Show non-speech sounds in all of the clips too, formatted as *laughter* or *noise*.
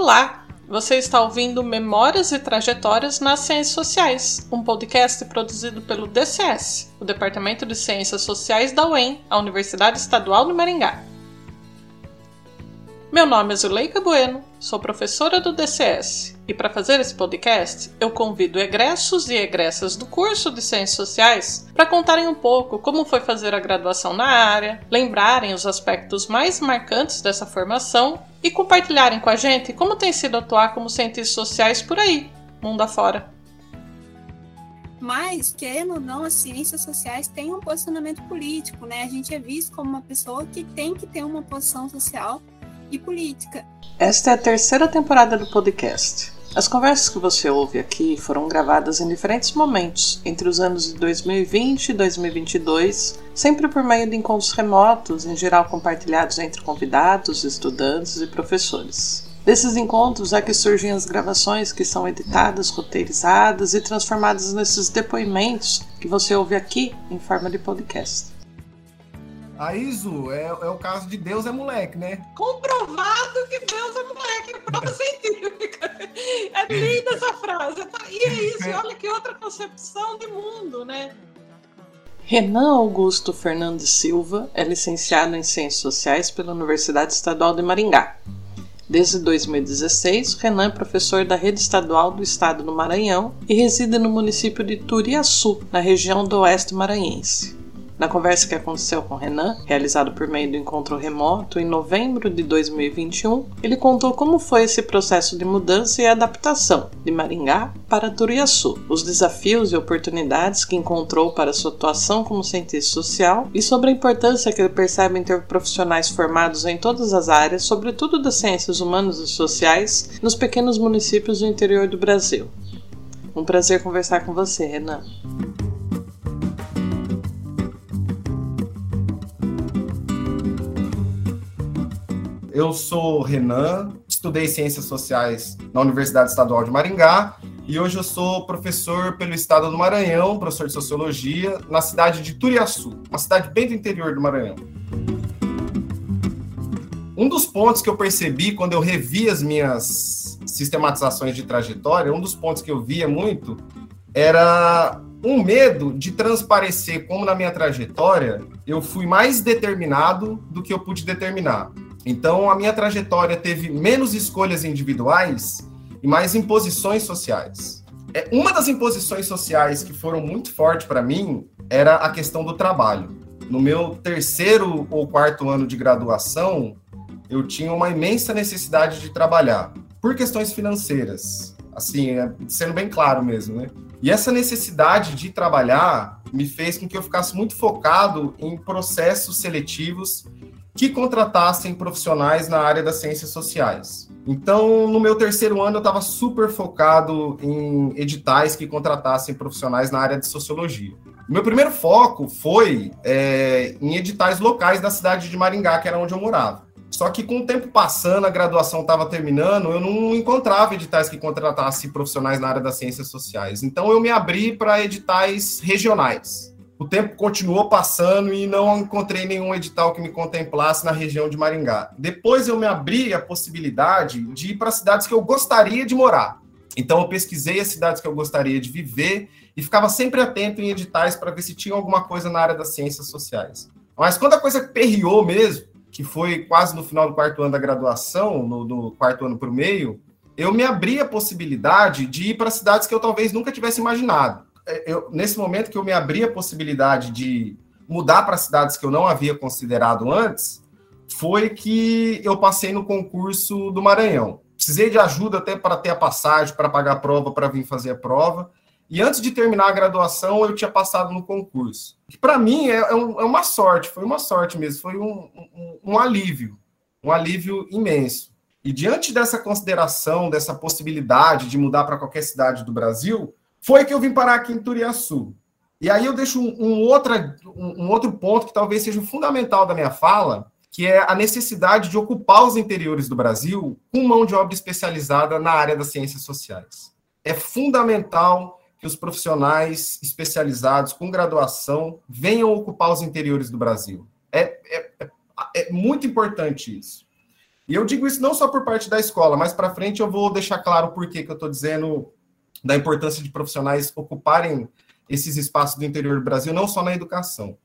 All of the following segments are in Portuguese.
Olá! Você está ouvindo Memórias e Trajetórias nas Ciências Sociais, um podcast produzido pelo DCS, o Departamento de Ciências Sociais da UEM, a Universidade Estadual de Maringá. Meu nome é Zuleika Bueno, sou professora do DCS e para fazer esse podcast eu convido egressos e egressas do curso de Ciências Sociais para contarem um pouco como foi fazer a graduação na área, lembrarem os aspectos mais marcantes dessa formação e compartilharem com a gente como tem sido atuar como cientistas sociais por aí, mundo afora. Mas, querendo ou não, as ciências sociais têm um posicionamento político, né? A gente é visto como uma pessoa que tem que ter uma posição social e política. Esta é a terceira temporada do podcast. As conversas que você ouve aqui foram gravadas em diferentes momentos, entre os anos de 2020 e 2022, sempre por meio de encontros remotos, em geral compartilhados entre convidados, estudantes e professores. Desses encontros é que surgem as gravações que são editadas, roteirizadas e transformadas nesses depoimentos que você ouve aqui em forma de podcast. A Iso é, é o caso de Deus é moleque, né? Comprovado que Deus é moleque, prova científica. É linda essa frase. E é isso, e olha que outra concepção de mundo, né? Renan Augusto Fernandes Silva é licenciado em Ciências Sociais pela Universidade Estadual de Maringá. Desde 2016, Renan é professor da Rede Estadual do Estado do Maranhão e reside no município de Turiaçu, na região do Oeste Maranhense. Na conversa que aconteceu com Renan, realizado por meio do encontro remoto em novembro de 2021, ele contou como foi esse processo de mudança e adaptação de Maringá para Turiaçu, os desafios e oportunidades que encontrou para sua atuação como cientista social e sobre a importância que ele percebe em ter profissionais formados em todas as áreas, sobretudo das ciências humanas e sociais, nos pequenos municípios do interior do Brasil. Um prazer conversar com você, Renan. Eu sou Renan, estudei Ciências Sociais na Universidade Estadual de Maringá e hoje eu sou professor pelo estado do Maranhão, professor de Sociologia, na cidade de Turiaçu, uma cidade bem do interior do Maranhão. Um dos pontos que eu percebi quando eu revi as minhas sistematizações de trajetória, um dos pontos que eu via muito era um medo de transparecer como na minha trajetória eu fui mais determinado do que eu pude determinar. Então, a minha trajetória teve menos escolhas individuais e mais imposições sociais. É, uma das imposições sociais que foram muito fortes para mim era a questão do trabalho. No meu terceiro ou quarto ano de graduação, eu tinha uma imensa necessidade de trabalhar, por questões financeiras. Assim, é, sendo bem claro mesmo, né? E essa necessidade de trabalhar me fez com que eu ficasse muito focado em processos seletivos que contratassem profissionais na área das ciências sociais. Então, no meu terceiro ano, eu estava super focado em editais que contratassem profissionais na área de sociologia. Meu primeiro foco foi é, em editais locais da cidade de Maringá, que era onde eu morava. Só que com o tempo passando, a graduação estava terminando, eu não encontrava editais que contratassem profissionais na área das ciências sociais. Então eu me abri para editais regionais o tempo continuou passando e não encontrei nenhum edital que me contemplasse na região de Maringá. Depois eu me abri a possibilidade de ir para cidades que eu gostaria de morar. Então eu pesquisei as cidades que eu gostaria de viver e ficava sempre atento em editais para ver se tinha alguma coisa na área das ciências sociais. Mas quando a coisa perriou mesmo, que foi quase no final do quarto ano da graduação, no, no quarto ano para o meio, eu me abri a possibilidade de ir para cidades que eu talvez nunca tivesse imaginado. É, eu, nesse momento que eu me abri a possibilidade de mudar para cidades que eu não havia considerado antes, foi que eu passei no concurso do Maranhão. Precisei de ajuda até para ter a passagem, para pagar a prova, para vir fazer a prova. E antes de terminar a graduação, eu tinha passado no concurso. Para mim é, é, é, uma sorte, foi uma sorte mesmo, foi um, um, um alívio, um alívio imenso. E diante dessa consideração, dessa possibilidade de mudar para qualquer cidade do Brasil, foi que eu vim parar aqui em Turiaçu. E aí eu deixo um, um, outra, um, outro ponto que talvez seja fundamental da minha fala, que é a necessidade de ocupar os interiores do Brasil com mão de obra especializada na área das ciências sociais. É fundamental que os profissionais especializados com graduação venham ocupar os interiores do Brasil. É, é, é, é muito importante isso. E eu digo isso não só por parte da escola, mas para frente eu vou deixar claro por que eu estou dizendo da importância de profissionais ocuparem esses espaços do interior do Brasil, não só na educação.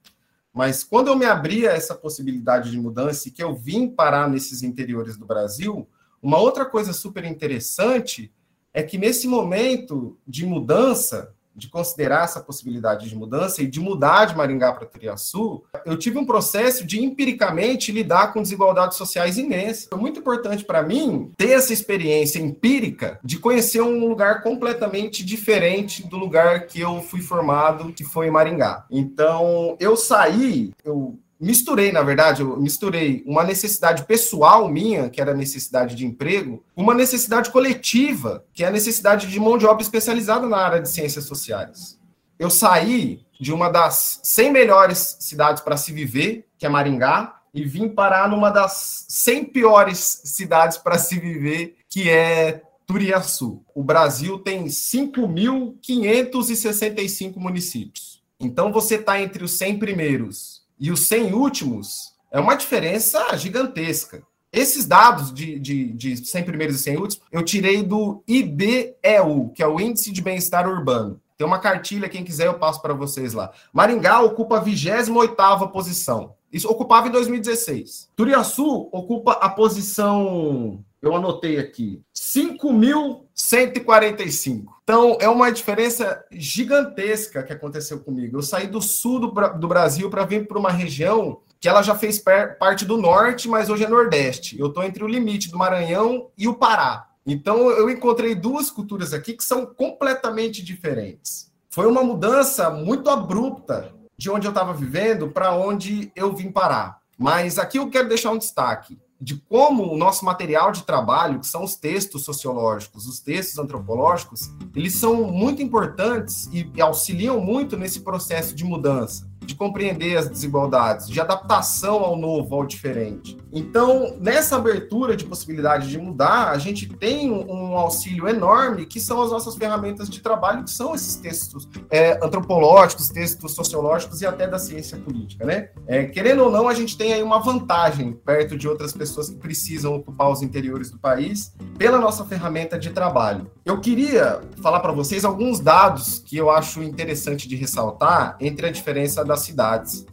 Mas quando eu me abri a essa possibilidade de mudança e que eu vim parar nesses interiores do Brasil, uma outra coisa super interessante é que nesse momento de mudança, de considerar essa possibilidade de mudança e de mudar de Maringá para Turiaçu, eu tive um processo de empiricamente lidar com desigualdades sociais imensas. Foi muito importante para mim ter essa experiência empírica de conhecer um lugar completamente diferente do lugar que eu fui formado, que foi em Maringá. Então, eu saí, eu misturei, na verdade, eu misturei uma necessidade pessoal minha, que era a necessidade de emprego, uma necessidade coletiva, que é a necessidade de mão de obra especializada na área de ciências sociais. Eu saí de uma das 100 melhores cidades para se viver, que é Maringá, e vim parar numa das 100 piores cidades para se viver, que é Turiaçu. O Brasil tem 5.565 municípios. Então você está entre os 100 primeiros e os 100 últimos, é uma diferença gigantesca. Esses dados de, de, de 100 primeiros e 100 últimos, eu tirei do IBEU, que é o Índice de Bem-Estar Urbano. Tem uma cartilha, quem quiser eu passo para vocês lá. Maringá ocupa a 28ª posição. Isso ocupava em 2016. Turiaçu ocupa a posição, eu anotei aqui, 5.145. Então, é uma diferença gigantesca que aconteceu comigo. Eu saí do sul do, do Brasil para vir para uma região que ela já fez parte do norte, mas hoje é nordeste. Eu estou entre o limite do Maranhão e o Pará. Então, eu encontrei duas culturas aqui que são completamente diferentes. Foi uma mudança muito abrupta de onde eu estava vivendo para onde eu vim parar. Mas aqui eu quero deixar um destaque de como o nosso material de trabalho, que são os textos sociológicos, os textos antropológicos, eles são muito importantes e auxiliam muito nesse processo de mudança de compreender as desigualdades, de adaptação ao novo, ao diferente. Então, nessa abertura de possibilidade de mudar, a gente tem um, auxílio enorme, que são as nossas ferramentas de trabalho, que são esses textos é, antropológicos, textos sociológicos e até da ciência política, né? É, querendo ou não, a gente tem aí uma vantagem perto de outras pessoas que precisam ocupar os interiores do país pela nossa ferramenta de trabalho. Eu queria falar para vocês alguns dados que eu acho interessante de ressaltar entre a diferença das cidades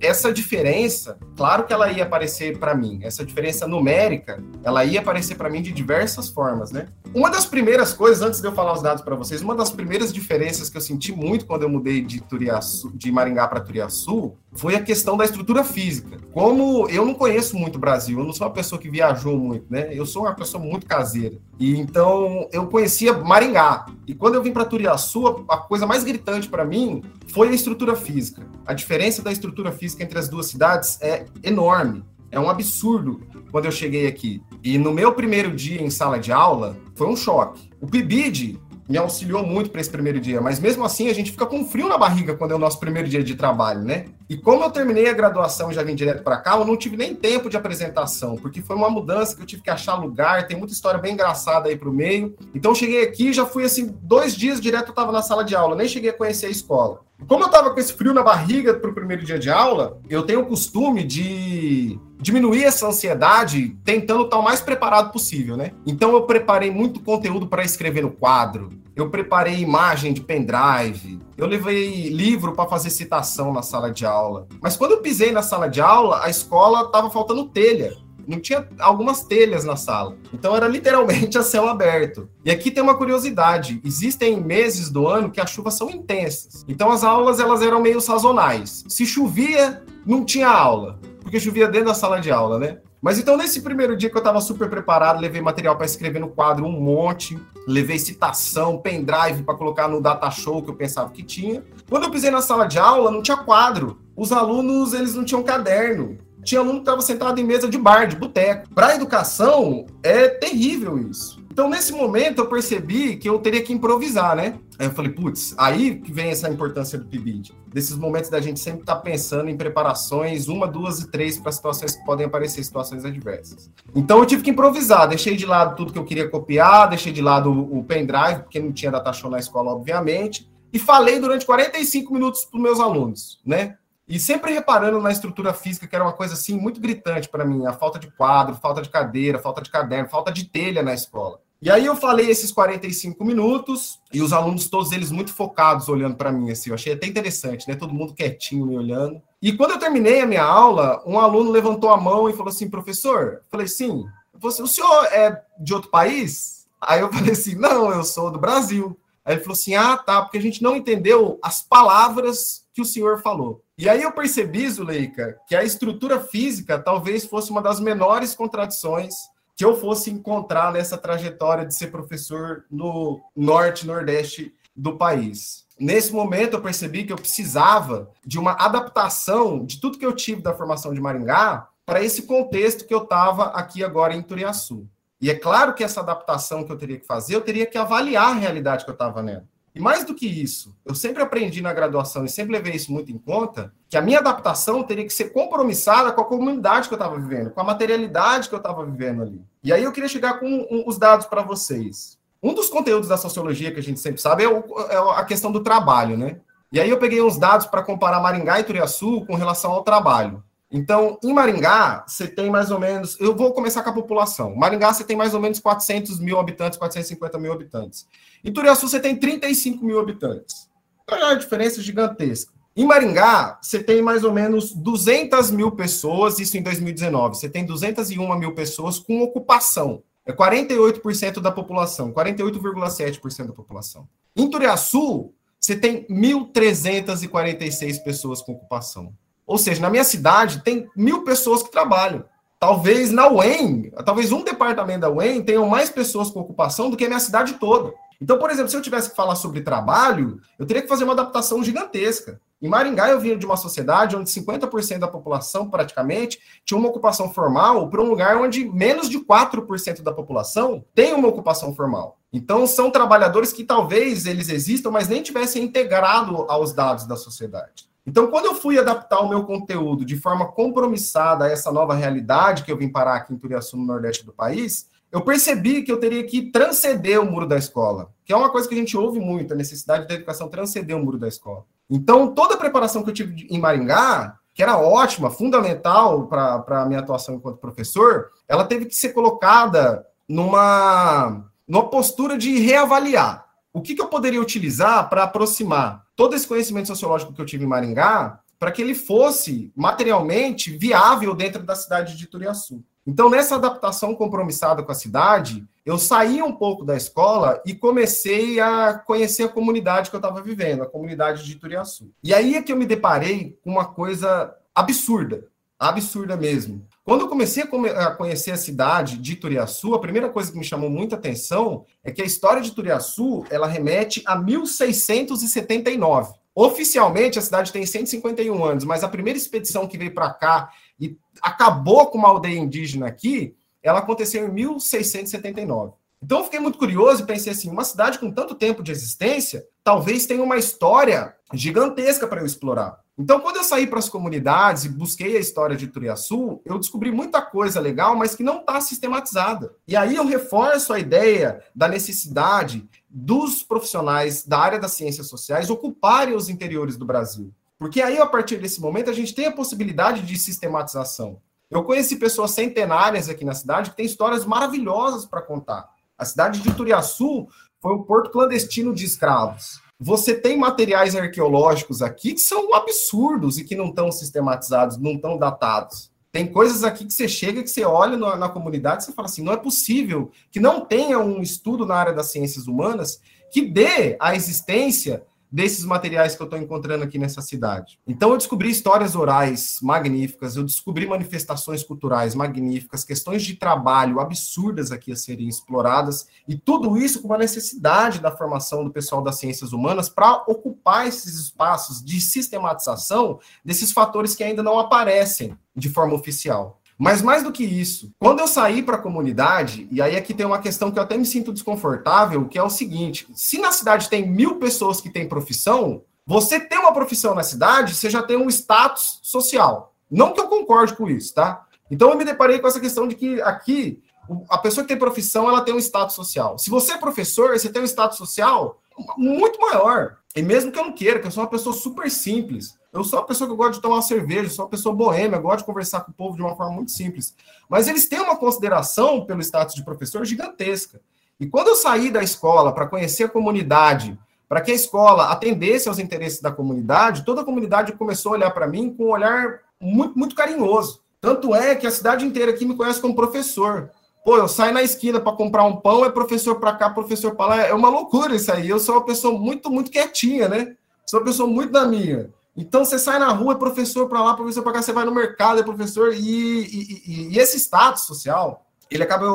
essa diferença, claro que ela ia aparecer para mim, essa diferença numérica, ela ia aparecer para mim de diversas formas, né? Uma das primeiras coisas, antes de eu falar os dados para vocês, uma das primeiras diferenças que eu senti muito quando eu mudei de, Turiaçu, de Maringá para Turiaçu foi a questão da estrutura física. Como eu não conheço muito o Brasil, eu não sou uma pessoa que viajou muito, né? Eu sou uma pessoa muito caseira. E então eu conhecia Maringá. E quando eu vim para Turiaçu, a coisa mais gritante para mim foi a estrutura física. A diferença da estrutura física entre as duas cidades é enorme. É um absurdo quando eu cheguei aqui. E no meu primeiro dia em sala de aula, foi um choque. O PIBID me auxiliou muito para esse primeiro dia, mas mesmo assim a gente fica com frio na barriga quando é o nosso primeiro dia de trabalho, né? E como eu terminei a graduação e já vim direto para cá, eu não tive nem tempo de apresentação, porque foi uma mudança que eu tive que achar lugar, tem muita história bem engraçada aí pro meio. Então cheguei aqui, já fui assim, dois dias direto eu estava na sala de aula, nem cheguei a conhecer a escola. Como eu estava com esse frio na barriga para o primeiro dia de aula, eu tenho o costume de diminuir essa ansiedade tentando estar o mais preparado possível, né? Então eu preparei muito conteúdo para escrever no quadro, eu preparei imagem de pendrive, eu levei livro para fazer citação na sala de aula. Mas quando eu pisei na sala de aula, a escola estava faltando telha não tinha algumas telhas na sala. Então era literalmente a céu aberto. E aqui tem uma curiosidade: existem meses do ano que as chuvas são intensas. Então as aulas elas eram meio sazonais. Se chovia, não tinha aula, porque chovia dentro da sala de aula, né? Mas então, nesse primeiro dia que eu estava super preparado, levei material para escrever no quadro um monte, levei citação, pendrive para colocar no data show que eu pensava que tinha. Quando eu pisei na sala de aula, não tinha quadro. Os alunos, eles não tinham caderno tinha aluno que estava sentado em mesa de bar, de boteco. Para a educação, é terrível isso. Então, nesse momento, eu percebi que eu teria que improvisar, né? Aí eu falei, putz, aí que vem essa importância do PIBID. Desses momentos da gente sempre estar tá pensando em preparações, uma, duas e três para situações que podem aparecer, situações adversas. Então eu tive que improvisar, deixei de lado tudo que eu queria copiar, deixei de lado o, pendrive, porque não tinha data show na escola, obviamente, e falei durante 45 minutos para os meus alunos, né? E sempre reparando na estrutura física, que era uma coisa assim muito gritante para mim, a falta de quadro, falta de cadeira, falta de caderno, falta de telha na escola. E aí eu falei esses 45 minutos e os alunos todos eles muito focados olhando para mim assim. Eu achei até interessante, né? Todo mundo quietinho me olhando. E quando eu terminei a minha aula, um aluno levantou a mão e falou assim: "Professor?" Eu falei: "Sim". "O senhor é de outro país?" Aí eu *laughs* falei assim: "Não, eu sou do Brasil". Aí ele falou assim: "Ah, tá, porque a gente não entendeu as palavras que o senhor falou". E aí eu percebi, Zuleika, que a estrutura física talvez fosse uma das menores contradições que eu fosse encontrar nessa trajetória de ser professor no norte nordeste do país. Nesse momento eu percebi que eu precisava de uma adaptação de tudo que eu tive da formação de Maringá para esse contexto que eu estava aqui agora em Turiaçu. E é claro que essa adaptação que eu teria que fazer, eu teria que avaliar a realidade que eu estava vendo. E mais do que isso, eu sempre aprendi na graduação e sempre levei isso muito em conta, que a minha adaptação teria que ser compromissada com a comunidade que eu estava vivendo, com a materialidade que eu estava vivendo ali. E aí eu queria chegar com um, os dados para vocês. Um dos conteúdos da sociologia que a gente sempre sabe é, o, é a questão do trabalho, né? E aí eu peguei uns dados para comparar Maringá e Turiaçu com relação ao trabalho. Então, em Maringá, você tem mais ou menos. Eu vou começar com a população. Maringá, você tem mais ou menos 400 mil habitantes, 450 mil habitantes. Em Turiaçu, você tem 35 mil habitantes. Então, é uma diferença gigantesca. Em Maringá, você tem mais ou menos 200 mil pessoas, isso em 2019. Você tem 201 mil pessoas com ocupação. É 48% da população, 48,7% da população. Em Turiaçu, você tem 1.346 pessoas com ocupação. Ou seja, na minha cidade tem mil pessoas que trabalham. Talvez na UEM, talvez um departamento da UEM tenham mais pessoas com ocupação do que a minha cidade toda. Então, por exemplo, se eu tivesse que falar sobre trabalho, eu teria que fazer uma adaptação gigantesca. Em Maringá, eu vinha de uma sociedade onde 50% da população, praticamente, tinha uma ocupação formal para um lugar onde menos de 4% da população tem uma ocupação formal. Então, são trabalhadores que talvez eles existam, mas nem tivessem integrado aos dados da sociedade. Então, quando eu fui adaptar o meu conteúdo de forma compromissada a essa nova realidade que eu vim parar aqui em Turiaçu, no nordeste do país, eu percebi que eu teria que transcender o muro da escola, que é uma coisa que a gente ouve muito, a necessidade da educação transcender o muro da escola. Então, toda a preparação que eu tive em Maringá, que era ótima, fundamental para a minha atuação enquanto professor, ela teve que ser colocada numa, numa postura de reavaliar. O que, que eu poderia utilizar para aproximar todo esse conhecimento sociológico que eu tive em Maringá para que ele fosse materialmente viável dentro da cidade de Turiaçu. Então, nessa adaptação compromissada com a cidade, eu saí um pouco da escola e comecei a conhecer a comunidade que eu estava vivendo, a comunidade de Turiaçu. E aí é que eu me deparei com uma coisa absurda, absurda mesmo. Quando eu comecei a conhecer a cidade de Turiaçu, a primeira coisa que me chamou muita atenção é que a história de Turiaçu, ela remete a 1679. Oficialmente, a cidade tem 151 anos, mas a primeira expedição que veio para cá e acabou com uma aldeia indígena aqui, ela aconteceu em 1679. Então eu fiquei muito curioso e pensei assim, uma cidade com tanto tempo de existência, talvez tenha uma história gigantesca para eu explorar. Então, quando eu saí para as comunidades e busquei a história de Turiaçu, eu descobri muita coisa legal, mas que não está sistematizada. E aí eu reforço a ideia da necessidade dos profissionais da área das ciências sociais ocuparem os interiores do Brasil. Porque aí, a partir desse momento, a gente tem a possibilidade de sistematização. Eu conheci pessoas centenárias aqui na cidade que têm histórias maravilhosas para contar. A cidade de Turiaçu foi um porto clandestino de escravos você tem materiais arqueológicos aqui que são absurdos e que não estão sistematizados, não estão datados. Tem coisas aqui que você chega, que você olha na, na comunidade você fala assim: não é possível que não tenha um estudo na área das ciências humanas que dê a existência desses materiais que eu estou encontrando aqui nessa cidade. Então eu descobri histórias orais magníficas, eu descobri manifestações culturais magníficas, questões de trabalho absurdas aqui a serem exploradas, e tudo isso com uma necessidade da formação do pessoal das ciências humanas para ocupar esses espaços de sistematização desses fatores que ainda não aparecem de forma oficial. Mas mais do que isso, quando eu saí para a comunidade, e aí aqui tem uma questão que eu até me sinto desconfortável, que é o seguinte: se na cidade tem mil pessoas que têm profissão, você ter uma profissão na cidade, você já tem um status social. Não que eu concorde com isso, tá? Então eu me deparei com essa questão de que aqui a pessoa que tem profissão, ela tem um status social. Se você é professor, você tem um status social muito maior. E mesmo que eu não queira, que eu sou uma pessoa super simples, Eu sou uma pessoa que gosta de tomar cerveja, sou uma pessoa boêmia, gosto de conversar com o povo de uma forma muito simples. Mas eles têm uma consideração pelo status de professor gigantesca. E quando eu saí da escola para conhecer a comunidade, para que a escola atendesse aos interesses da comunidade, toda a comunidade começou a olhar para mim com um olhar muito, muito carinhoso. Tanto é que a cidade inteira aqui me conhece como professor. Pô, eu saio na esquina para comprar um pão, é professor para cá, professor para lá. É uma loucura isso aí. Eu sou uma pessoa muito, muito quietinha, né? Sou uma pessoa muito da minha. Então você sai na rua, é professor para lá, professor para cá, você vai no mercado, é professor. E, e, e, esse status social, ele acaba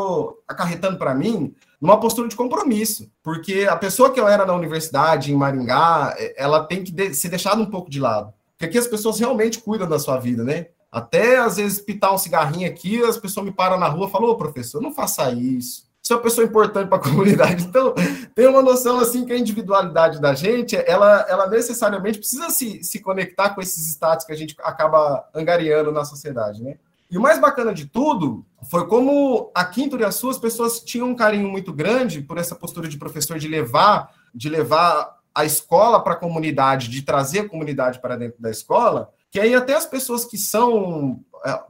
acarretando para mim numa postura de compromisso, porque a pessoa que eu era na universidade, em Maringá, ela tem que ser deixada um pouco de lado. Porque aqui as pessoas realmente cuidam da sua vida, né? Até às vezes pitar um cigarrinho aqui, as pessoas me param na rua e falam: Ô professor, não faça isso. Você é uma pessoa importante para a *laughs* comunidade. Então, tem uma noção assim que a individualidade da gente, ela, ela necessariamente precisa se, se conectar com esses status que a gente acaba angariando na sociedade, né? E o mais bacana de tudo foi como aqui em Turiaçu as pessoas tinham um carinho muito grande por essa postura de professor de levar, de levar a escola para a comunidade, de trazer a comunidade para dentro da escola, que aí até as pessoas que são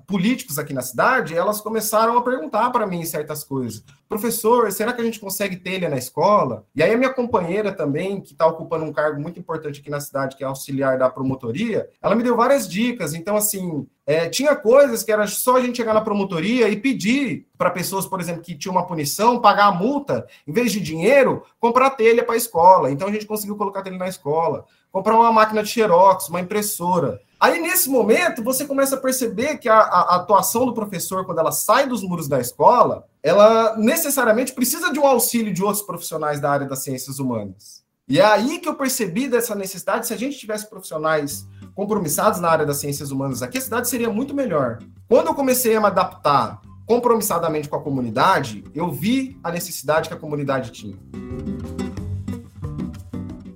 políticos aqui na cidade, elas começaram a perguntar para mim certas coisas. Professor, será que a gente consegue telha na escola? E aí a minha companheira também, que está ocupando um cargo muito importante aqui na cidade, que é auxiliar da promotoria, ela me deu várias dicas. Então, assim, é, tinha coisas que era só a gente chegar na promotoria e pedir para pessoas, por exemplo, que tinham uma punição, pagar a multa, em vez de dinheiro, comprar telha para a escola. Então a gente conseguiu colocar telha na escola, comprar uma máquina de xerox, uma impressora. Aí, nesse momento, você começa a perceber que a, a, atuação do professor, quando ela sai dos muros da escola, ela necessariamente precisa de um auxílio de outros profissionais da área das ciências humanas. E é aí que eu percebi dessa necessidade, se a gente tivesse profissionais compromissados na área das ciências humanas aqui, a cidade seria muito melhor. Quando eu comecei a me adaptar compromissadamente com a comunidade, eu vi a necessidade que a comunidade tinha.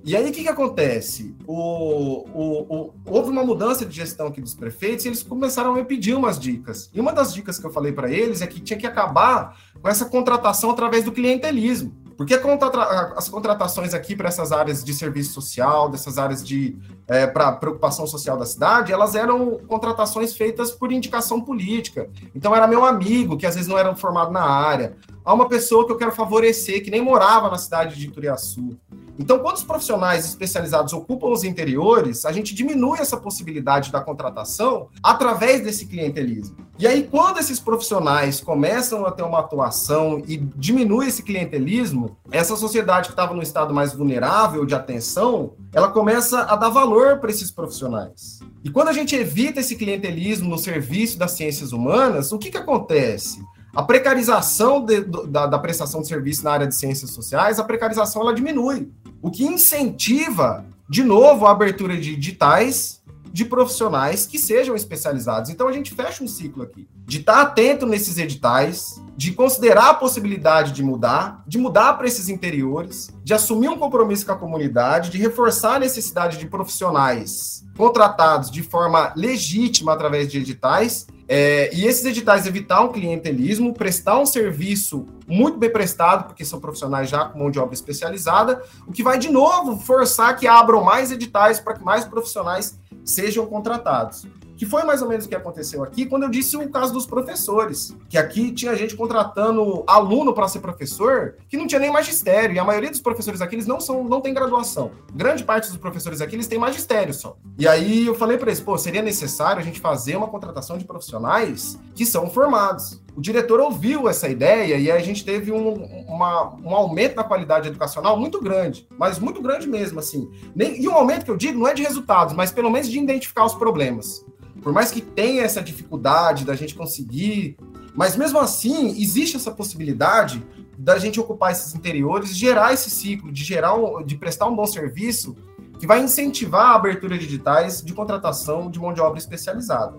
E aí, o que, que acontece? O, o, o, houve uma mudança de gestão aqui dos prefeitos e eles começaram a me pedir umas dicas. E uma das dicas que eu falei para eles é que tinha que acabar com essa contratação através do clientelismo. Porque as contratações aqui para essas áreas de serviço social, dessas áreas de é, para preocupação social da cidade, elas eram contratações feitas por indicação política. Então era meu amigo, que às vezes não era formado na área, há uma pessoa que eu quero favorecer, que nem morava na cidade de Turiaçu. Então, quando os profissionais especializados ocupam os interiores, a gente diminui essa possibilidade da contratação através desse clientelismo. E aí, quando esses profissionais começam a ter uma atuação e diminui esse clientelismo, essa sociedade que estava no estado mais vulnerável de atenção, ela começa a dar valor para esses profissionais. E quando a gente evita esse clientelismo no serviço das ciências humanas, o que, que acontece? A precarização de, da, da, prestação de serviço na área de ciências sociais, a precarização ela diminui, o que incentiva, de novo, a abertura de editais de profissionais que sejam especializados. Então a gente fecha um ciclo aqui, de estar atento nesses editais, de considerar a possibilidade de mudar, de mudar para esses interiores, de assumir um compromisso com a comunidade, de reforçar a necessidade de profissionais contratados de forma legítima através de editais é, e esses editais evitar um clientelismo, prestar um serviço muito bem prestado, porque são profissionais já com mão de obra especializada, o que vai de novo forçar que abram mais editais para que mais profissionais sejam contratados que foi mais ou menos o que aconteceu aqui quando eu disse o caso dos professores, que aqui tinha gente contratando aluno para ser professor que não tinha nem magistério, e a maioria dos professores aqui eles não são não tem graduação. Grande parte dos professores aqui eles têm magistério só. E aí eu falei para eles, pô, seria necessário a gente fazer uma contratação de profissionais que são formados. O diretor ouviu essa ideia e a gente teve um, uma, um aumento na qualidade educacional muito grande, mas muito grande mesmo, assim. Nem, e um aumento que eu digo não é de resultados, mas pelo menos de identificar os problemas. Por mais que tenha essa dificuldade da gente conseguir, mas mesmo assim existe essa possibilidade da gente ocupar esses interiores, gerar esse ciclo, de gerar, um, de prestar um bom serviço que vai incentivar a abertura de digitais de contratação de mão de obra especializada.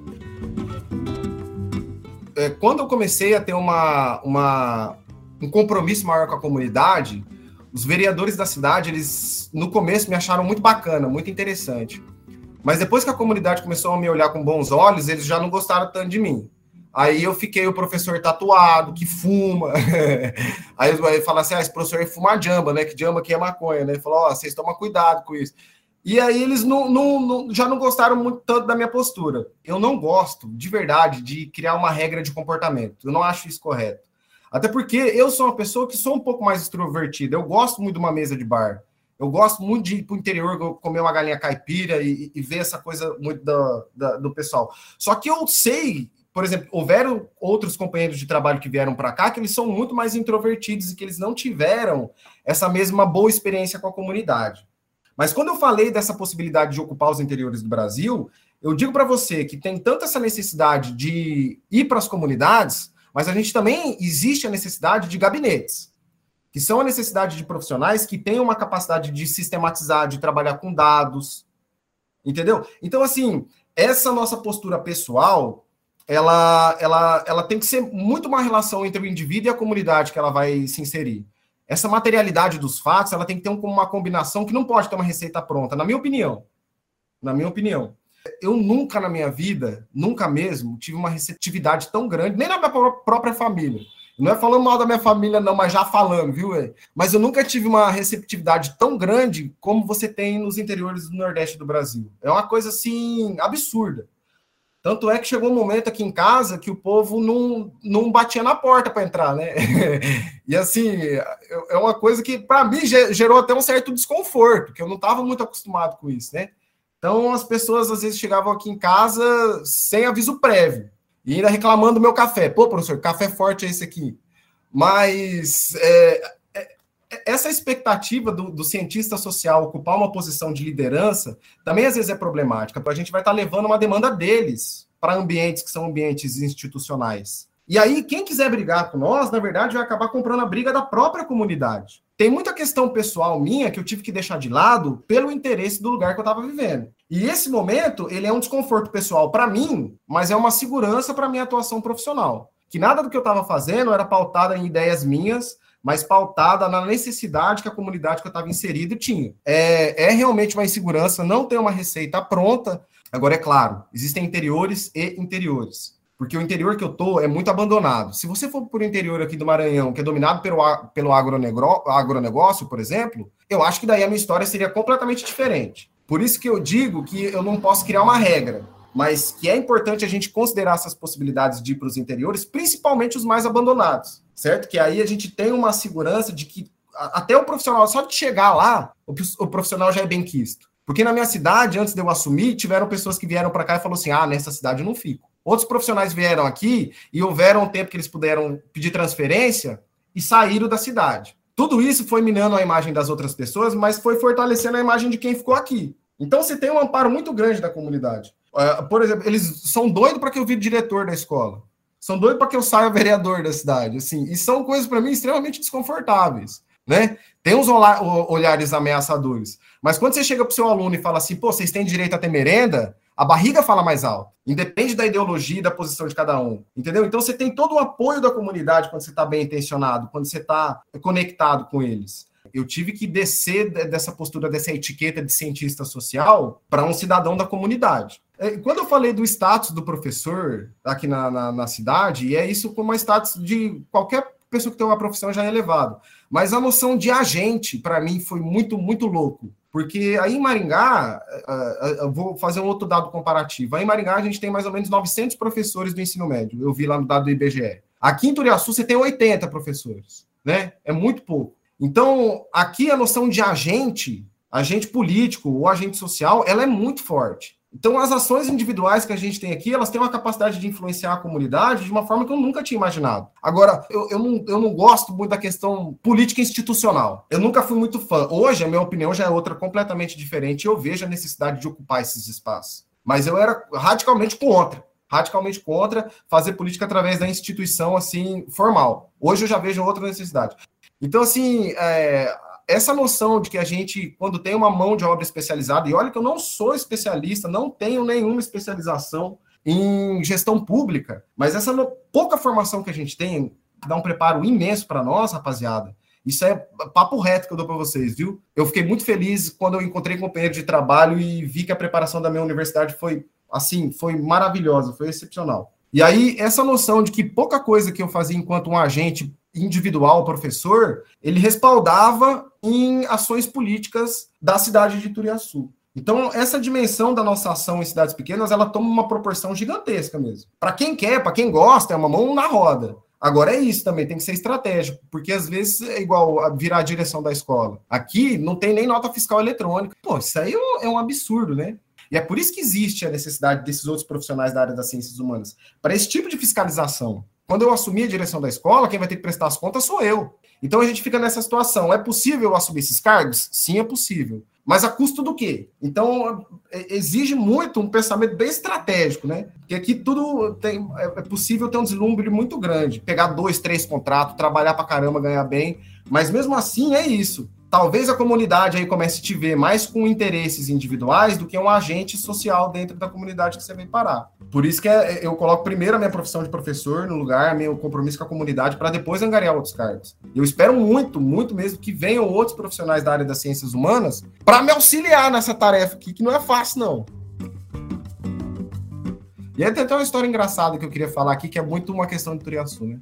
É, quando eu comecei a ter uma, uma, um compromisso maior com a comunidade, os vereadores da cidade, eles no começo me acharam muito bacana, muito interessante. Mas depois que a comunidade começou a me olhar com bons olhos, eles já não gostaram tanto de mim. Aí eu fiquei o professor tatuado, que fuma. *laughs* Aí ele fala assim: ah, esse professor é fumar jamba, né? Que jamba aqui é maconha, né? Ele falou: ó, oh, vocês tomam cuidado com isso. E aí eles não, não, não, já não gostaram muito tanto da minha postura. Eu não gosto, de verdade, de criar uma regra de comportamento. Eu não acho isso correto. Até porque eu sou uma pessoa que sou um pouco mais extrovertida. Eu gosto muito de uma mesa de bar. Eu gosto muito de ir para o interior comer uma galinha caipira e, e ver essa coisa muito da, da, do pessoal. Só que eu sei, por exemplo, houveram outros companheiros de trabalho que vieram para cá que eles são muito mais introvertidos e que eles não tiveram essa mesma boa experiência com a comunidade. Mas quando eu falei dessa possibilidade de ocupar os interiores do Brasil, eu digo para você que tem tanta essa necessidade de ir para as comunidades, mas a gente também existe a necessidade de gabinetes que são a necessidade de profissionais que tenham uma capacidade de sistematizar, de trabalhar com dados, entendeu? Então, assim, essa nossa postura pessoal, ela, ela, ela tem que ser muito uma relação entre o indivíduo e a comunidade que ela vai se inserir. Essa materialidade dos fatos, ela tem que ter uma combinação que não pode ter uma receita pronta, na minha opinião. Na minha opinião. Eu nunca na minha vida, nunca mesmo, tive uma receptividade tão grande, nem na minha própria família não é falando mal da minha família, não, mas já falando, viu? Véio? Mas eu nunca tive uma receptividade tão grande como você tem nos interiores do Nordeste do Brasil. É uma coisa assim absurda. Tanto é que chegou um momento aqui em casa que o povo não, não batia na porta para entrar, né? *laughs* e assim, é uma coisa que para mim gerou até um certo desconforto, que eu não estava muito acostumado com isso, né? Então as pessoas às vezes chegavam aqui em casa sem aviso prévio. E ainda reclamando do meu café. Pô, professor, café forte é esse aqui. Mas é, é, essa expectativa do, do, cientista social ocupar uma posição de liderança também às vezes é problemática, porque a gente vai estar levando uma demanda deles para ambientes que são ambientes institucionais. E aí, quem quiser brigar com nós, na verdade, vai acabar comprando a briga da própria comunidade. Tem muita questão pessoal minha que eu tive que deixar de lado pelo interesse do lugar que eu estava vivendo. E esse momento, ele é um desconforto pessoal para mim, mas é uma segurança para minha atuação profissional. Que nada do que eu estava fazendo era pautada em ideias minhas, mas pautada na necessidade que a comunidade que eu estava inserido tinha. É, é realmente uma insegurança, não tem uma receita pronta. Agora, é claro, existem interiores e interiores porque o interior que eu tô é muito abandonado. Se você for por interior aqui do Maranhão, que é dominado pelo, pelo agronegócio, por exemplo, eu acho que daí a minha história seria completamente diferente. Por isso que eu digo que eu não posso criar uma regra, mas que é importante a gente considerar essas possibilidades de ir para os interiores, principalmente os mais abandonados, certo? Que aí a gente tem uma segurança de que até o profissional, só de chegar lá, o profissional já é bem quisto. Porque na minha cidade, antes de eu assumir, tiveram pessoas que vieram para cá e falaram assim: ah, nessa cidade eu não fico. Outros profissionais vieram aqui e houveram um tempo que eles puderam pedir transferência e saíram da cidade. Tudo isso foi minando a imagem das outras pessoas, mas foi fortalecendo a imagem de quem ficou aqui. Então você tem um amparo muito grande da comunidade. Uh, por exemplo, eles são doidos para que eu vire diretor da escola. São doidos para que eu saia vereador da cidade, assim. E são coisas para mim extremamente desconfortáveis, né? Tem uns olhares ameaçadores. Mas quando você chega para o seu aluno e fala assim, pô, vocês têm direito a ter merenda, a barriga fala mais alto. Independe da ideologia e da posição de cada um. Entendeu? Então você tem todo o apoio da comunidade quando você está bem intencionado, quando você está conectado com eles. Eu tive que descer dessa postura, dessa etiqueta de cientista social para um cidadão da comunidade. É, quando eu falei do status do professor aqui na, na, na cidade, e é isso como uma status de qualquer pessoa que tem uma profissão já é elevado. Mas a noção de agente, para mim, foi muito, muito louco. Porque aí em Maringá, eu vou fazer um outro dado comparativo. Aí em Maringá a gente tem mais ou menos 900 professores do ensino médio. Eu vi lá no dado do IBGE. Aqui em Turiaçu você tem 80 professores, né? É muito pouco. Então, aqui a noção de agente, agente político ou agente social, ela é muito forte. Então, as ações individuais que a gente tem aqui, elas têm uma capacidade de influenciar a comunidade de uma forma que eu nunca tinha imaginado. Agora, eu, eu, não, eu não gosto muito da questão política institucional. Eu nunca fui muito fã. Hoje, a minha opinião já é outra completamente diferente. Eu vejo a necessidade de ocupar esses espaços. Mas eu era radicalmente contra. Radicalmente contra fazer política através da instituição, assim, formal. Hoje eu já vejo outra necessidade. Então, assim, é, essa noção de que a gente, quando tem uma mão de obra especializada, e olha que eu não sou especialista, não tenho nenhuma especialização em gestão pública, mas essa pouca formação que a gente tem dá um preparo imenso para nós, rapaziada. Isso é papo reto que eu dou para vocês, viu? Eu fiquei muito feliz quando eu encontrei companheiro de trabalho e vi que a preparação da minha universidade foi, assim, foi maravilhosa, foi excepcional. E aí, essa noção de que pouca coisa que eu fazia enquanto um agente individual, professor, ele respaldava em ações políticas da cidade de Turiaçu. Então, essa dimensão da nossa ação em cidades pequenas, ela toma uma proporção gigantesca mesmo. Para quem quer, para quem gosta, é uma mão na roda. Agora é isso também, tem que ser estratégico, porque às vezes é igual virar a direção da escola. Aqui não tem nem nota fiscal eletrônica. Pô, isso aí é um absurdo, né? E é por isso que existe a necessidade desses outros profissionais da área das ciências humanas, para esse tipo de fiscalização. Quando eu assumir a direção da escola, quem vai ter que prestar as contas sou eu. Então a gente fica nessa situação. É possível assumir esses cargos? Sim, é possível. Mas a custo do quê? Então, é, exige muito um pensamento bem estratégico, né? Porque aqui tudo tem, é, é possível ter um deslumbre muito grande. Pegar dois, três contratos, trabalhar para caramba, ganhar bem. Mas mesmo assim, é isso talvez a comunidade aí comece a te ver mais com interesses individuais do que um agente social dentro da comunidade que você vem parar. Por isso que é, eu coloco primeiro a minha profissão de professor no lugar, meu compromisso com a comunidade, para depois angariar outros cargos. Eu espero muito, muito mesmo que venham outros profissionais da área das ciências humanas para me auxiliar nessa tarefa aqui, que não é fácil, não. E aí tem até uma história engraçada que eu queria falar aqui, que é muito uma questão de Turiaçu, né?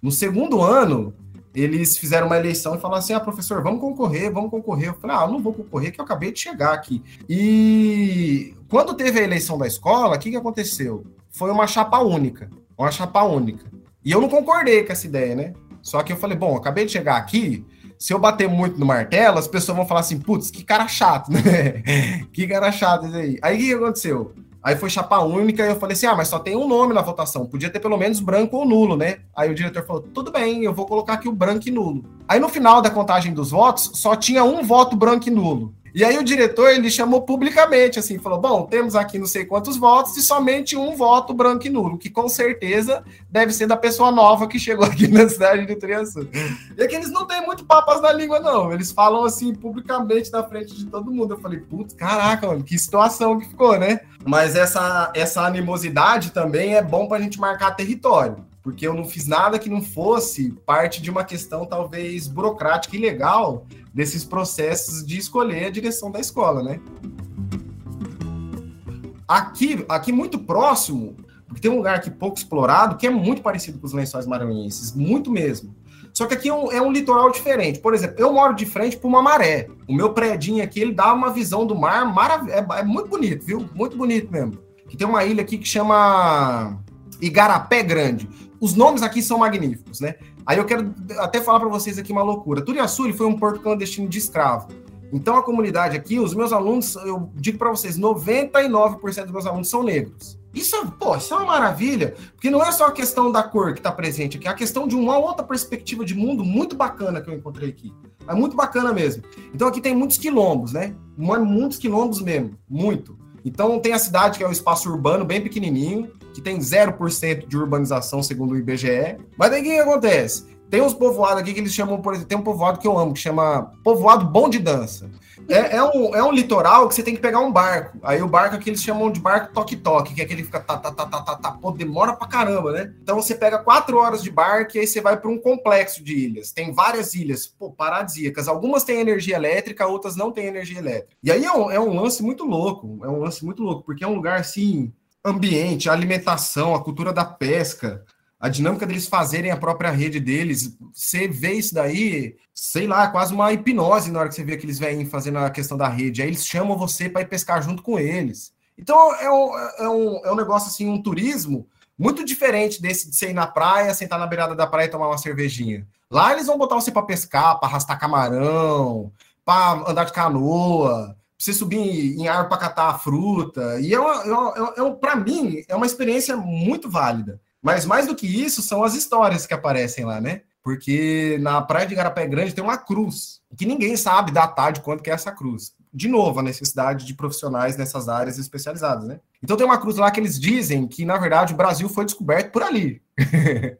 No segundo ano, eles fizeram uma eleição e falaram assim: ah, professor, vamos concorrer, vamos concorrer. Eu falei: ah, não vou concorrer, que eu acabei de chegar aqui. E quando teve a eleição da escola, o que, que aconteceu? Foi uma chapa única. Uma chapa única. E eu não concordei com essa ideia, né? Só que eu falei: bom, acabei de chegar aqui. Se eu bater muito no martelo, as pessoas vão falar assim: putz, que cara chato, *laughs* né? *laughs* que cara chato isso aí. Aí o que aconteceu? Aí foi chapa única e eu falei assim: ah, mas só tem um nome na votação, podia ter pelo menos branco ou nulo, né? Aí o diretor falou: tudo bem, eu vou colocar aqui o branco e nulo. Aí no final da contagem dos votos, só tinha um voto branco e nulo. E aí o diretor ele chamou publicamente, assim, falou: bom, temos aqui não sei quantos votos e somente um voto branco e nulo, que com certeza deve ser da pessoa nova que chegou aqui na cidade de Triaçu. E aqui eles não têm muito papas na língua, não. Eles falam assim publicamente na frente de todo mundo. Eu falei, putz, caraca, mano, que situação que ficou, né? Mas essa, essa animosidade também é bom para a gente marcar território porque eu não fiz nada que não fosse parte de uma questão talvez burocrática e legal desses processos de escolher a direção da escola, né? Aqui, aqui muito próximo, porque tem um lugar aqui pouco explorado que é muito parecido com os lençóis maranhenses, muito mesmo. Só que aqui é um, é um litoral diferente. Por exemplo, eu moro de frente para uma maré. O meu predinho aqui, ele dá uma visão do mar marav é, é muito bonito, viu? Muito bonito mesmo. Que tem uma ilha aqui que chama Igarapé Grande. Os nomes aqui são magníficos, né? Aí eu quero até falar para vocês aqui uma loucura. Turiaçu foi um porto clandestino de escravo. Então a comunidade aqui, os meus alunos, eu digo para vocês, 99% dos meus alunos são negros. Isso, pô, isso é uma maravilha, porque não é só a questão da cor que está presente aqui, é a questão de uma outra perspectiva de mundo muito bacana que eu encontrei aqui. É muito bacana mesmo. Então aqui tem muitos quilombos, né? Muitos quilombos mesmo, muito. Então tem a cidade que é o espaço urbano bem pequenininho, que tem 0% de urbanização, segundo o IBGE. Mas daí o que acontece? Tem uns povoados aqui que eles chamam, por exemplo, tem um povoado que eu amo, que chama Povoado Bom de Dança. É, é, um, é um litoral que você tem que pegar um barco. Aí o barco aqui eles chamam de barco toque-toque, que é aquele que fica tá, tá, tá, tá, tá, tá, pô, demora pra caramba, né? Então você pega quatro horas de barco e aí você vai para um complexo de ilhas. Tem várias ilhas, pô, paradisíacas. Algumas têm energia elétrica, outras não têm energia elétrica. E aí é um, é um lance muito louco, é um lance muito louco, porque é um lugar assim ambiente, alimentação, a cultura da pesca, a dinâmica deles fazerem a própria rede deles, você vê isso daí, sei lá, quase uma hipnose na hora que você vê aqueles velhinhos fazendo a questão da rede. Aí eles chamam você para ir pescar junto com eles. Então é um, é, um, é um negócio assim, um turismo muito diferente desse de você ir na praia, sentar na beirada da praia e tomar uma cervejinha. Lá eles vão botar você para pescar, para arrastar camarão, para andar de canoa, você subir em árvore para catar a fruta. E é, uma, é, uma, é, uma, para mim, é uma experiência muito válida. Mas mais do que isso, são as histórias que aparecem lá, né? Porque na Praia de Garapé Grande tem uma cruz, que ninguém sabe datar de quanto que é essa cruz. De novo, a necessidade de profissionais nessas áreas especializadas, né? Então tem uma cruz lá que eles dizem que, na verdade, o Brasil foi descoberto por ali. *laughs*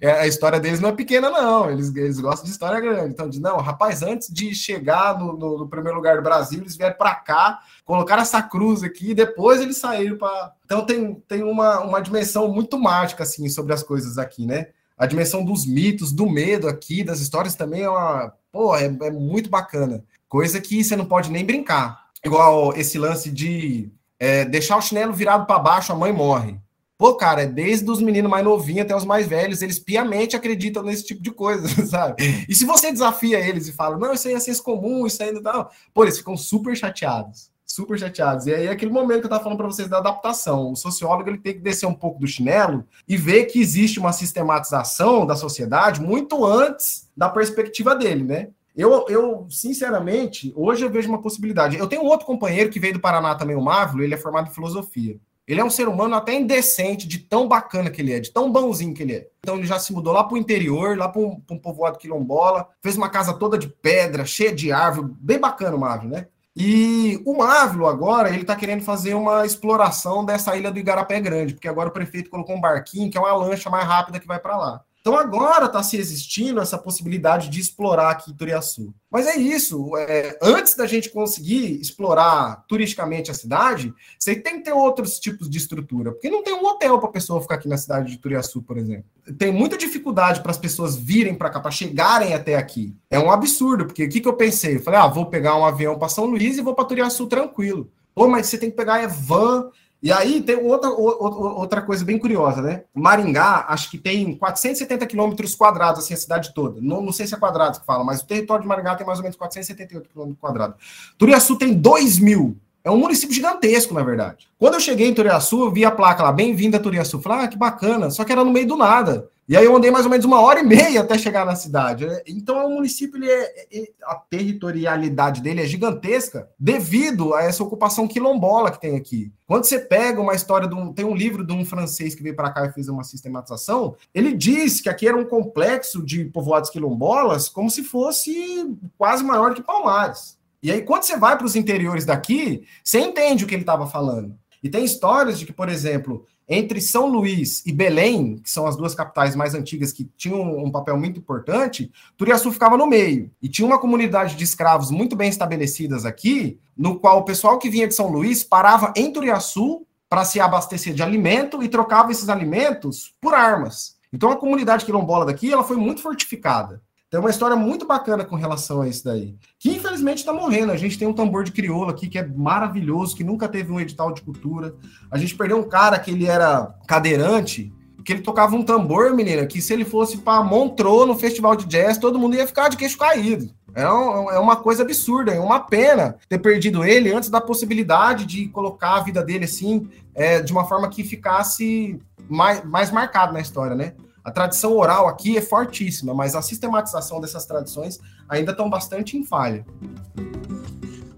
É, a história deles não é pequena, não. Eles, eles gostam de história grande. Então, de, não, rapaz, antes de chegar no, no, no primeiro lugar do Brasil, eles vieram para cá, colocaram essa cruz aqui e depois eles saíram para. Então, tem, tem uma, uma dimensão muito mágica, assim, sobre as coisas aqui, né? A dimensão dos mitos, do medo aqui, das histórias também é uma. Pô, é, é muito bacana. Coisa que você não pode nem brincar. Igual esse lance de é, deixar o chinelo virado para baixo, a mãe morre. Pô, cara, desde os meninos mais novinhos até os mais velhos, eles piamente acreditam nesse tipo de coisa, *laughs* sabe? E se você desafia eles e fala, não, isso aí é senso comum, isso aí não tá. Pô, eles ficam super chateados. Super chateados. E aí é aquele momento que eu estava falando para vocês da adaptação. O sociólogo ele tem que descer um pouco do chinelo e ver que existe uma sistematização da sociedade muito antes da perspectiva dele, né? Eu, eu, sinceramente, hoje eu vejo uma possibilidade. Eu tenho um outro companheiro que veio do Paraná também, o Mávilo, ele é formado em filosofia. Ele é um ser humano até indecente, de tão bacana que ele é, de tão bonzinho que ele é. Então ele já se mudou lá para o interior, lá para um, um, povoado quilombola, fez uma casa toda de pedra, cheia de árvore, bem bacana o Mávilo, né? E o Mávilo agora, ele está querendo fazer uma exploração dessa ilha do Igarapé Grande, porque agora o prefeito colocou um barquinho, que é uma lancha mais rápida que vai para lá. Então agora está se existindo essa possibilidade de explorar aqui Turiaçu. Mas é isso, é, antes da gente conseguir explorar turisticamente a cidade, você tem que ter outros tipos de estrutura, porque não tem um hotel para a pessoa ficar aqui na cidade de Turiaçu, por exemplo. Tem muita dificuldade para as pessoas virem para cá, para chegarem até aqui. É um absurdo, porque o que, que eu pensei? Eu falei, ah, vou pegar um avião para São Luís e vou para Turiaçu tranquilo. Pô, mas você tem que pegar é van, e aí tem outra, outra coisa bem curiosa, né? Maringá, acho que tem 470 quilômetros quadrados, assim, a cidade toda. Não, não sei se é quadrados que fala, mas o território de Maringá tem mais ou menos 478 quilômetros quadrados. Turiaçu tem 2 mil. É um município gigantesco, na verdade. Quando eu cheguei em Turiaçu, eu vi a placa lá, bem-vinda a Turiaçu. Falei, ah, que bacana. Só que era no meio do nada. E aí eu andei mais ou menos uma hora e meia até chegar na cidade. Então o município, ele é, é, a territorialidade dele é gigantesca devido a essa ocupação quilombola que tem aqui. Quando você pega uma história de um, tem um livro de um francês que veio para cá e fez uma sistematização, ele diz que aqui era um complexo de povoados quilombolas como se fosse quase maior que Palmares. E aí quando você vai para os interiores daqui, você entende o que ele estava falando. E tem histórias de que, por exemplo, entre São Luís e Belém, que são as duas capitais mais antigas que tinham um papel muito importante, Turiaçu ficava no meio. E tinha uma comunidade de escravos muito bem estabelecidas aqui, no qual o pessoal que vinha de São Luís parava em Turiaçu para se abastecer de alimento e trocava esses alimentos por armas. Então a comunidade quilombola daqui ela foi muito fortificada. Tem uma história muito bacana com relação a isso daí. Que infelizmente está morrendo. A gente tem um tambor de crioula aqui que é maravilhoso, que nunca teve um edital de cultura. A gente perdeu um cara que ele era cadeirante, que ele tocava um tambor, menina, que se ele fosse para Montreux no festival de jazz, todo mundo ia ficar de queixo caído. É, um, é uma coisa absurda, é uma pena ter perdido ele antes da possibilidade de colocar a vida dele assim, é, de uma forma que ficasse mais, mais marcado na história, né? A tradição oral aqui é fortíssima, mas a sistematização dessas tradições ainda estão bastante em falha.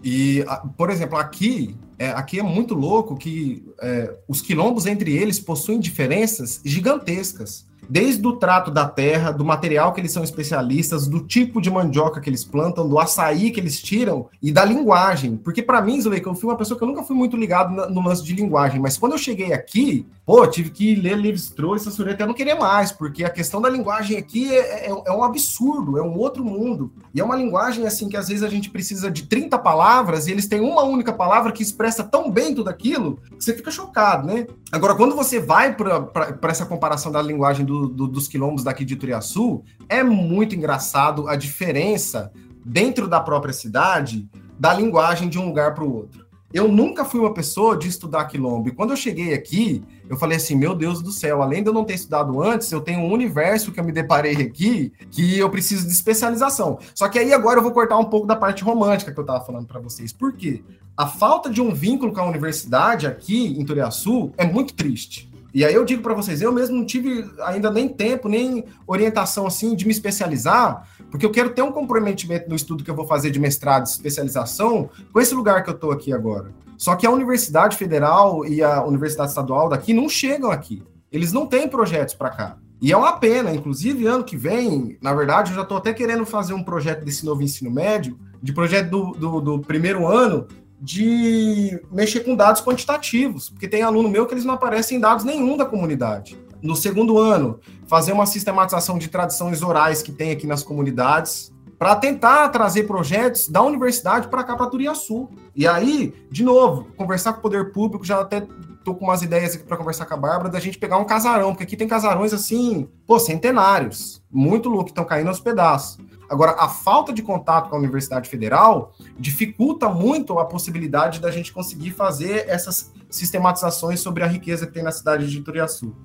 E, por exemplo, aqui é, aqui é muito louco que é, os quilombos entre eles possuem diferenças gigantescas desde o trato da terra, do material que eles são especialistas, do tipo de mandioca que eles plantam, do açaí que eles tiram e da linguagem. Porque para mim, Zuleika, eu fui uma pessoa que eu nunca fui muito ligado no lance de linguagem, mas quando eu cheguei aqui, pô, tive que ler Levi-Strauss e Sassureta, até não querer mais, porque a questão da linguagem aqui é, é, é, um absurdo, é um outro mundo. E é uma linguagem, assim, que às vezes a gente precisa de 30 palavras e eles têm uma única palavra que expressa tão bem tudo aquilo, que você fica chocado, né? Agora, quando você vai para essa comparação da linguagem do, do, dos quilombos daqui de Turiaçu, é muito engraçado a diferença dentro da própria cidade da linguagem de um lugar para o outro. Eu nunca fui uma pessoa de estudar quilombo. E quando eu cheguei aqui, eu falei assim: meu Deus do céu, além de eu não ter estudado antes, eu tenho um universo que eu me deparei aqui que eu preciso de especialização. Só que aí agora eu vou cortar um pouco da parte romântica que eu estava falando para vocês. Por quê? A falta de um vínculo com a universidade aqui em Turiaçu é muito triste. E aí eu digo para vocês, eu mesmo não tive ainda nem tempo, nem orientação assim de me especializar, porque eu quero ter um comprometimento no estudo que eu vou fazer de mestrado, de especialização, com esse lugar que eu estou aqui agora. Só que a Universidade Federal e a Universidade Estadual daqui não chegam aqui. Eles não têm projetos para cá. E é uma pena, inclusive ano que vem, na verdade, eu já estou até querendo fazer um projeto desse novo ensino médio, de projeto do, do, do primeiro ano, de mexer com dados quantitativos, porque tem aluno meu que eles não aparecem em dados nenhum da comunidade. No segundo ano, fazer uma sistematização de tradições orais que tem aqui nas comunidades, para tentar trazer projetos da universidade para cá, para Turiaçu. E aí, de novo, conversar com o poder público, já até tô com umas ideias aqui para conversar com a Bárbara, da gente pegar um casarão, porque aqui tem casarões assim, pô, centenários, muito louco, estão caindo aos pedaços. Agora, a falta de contato com a Universidade Federal dificulta muito a possibilidade da gente conseguir fazer essas sistematizações sobre a riqueza que tem na cidade de Turiaçu.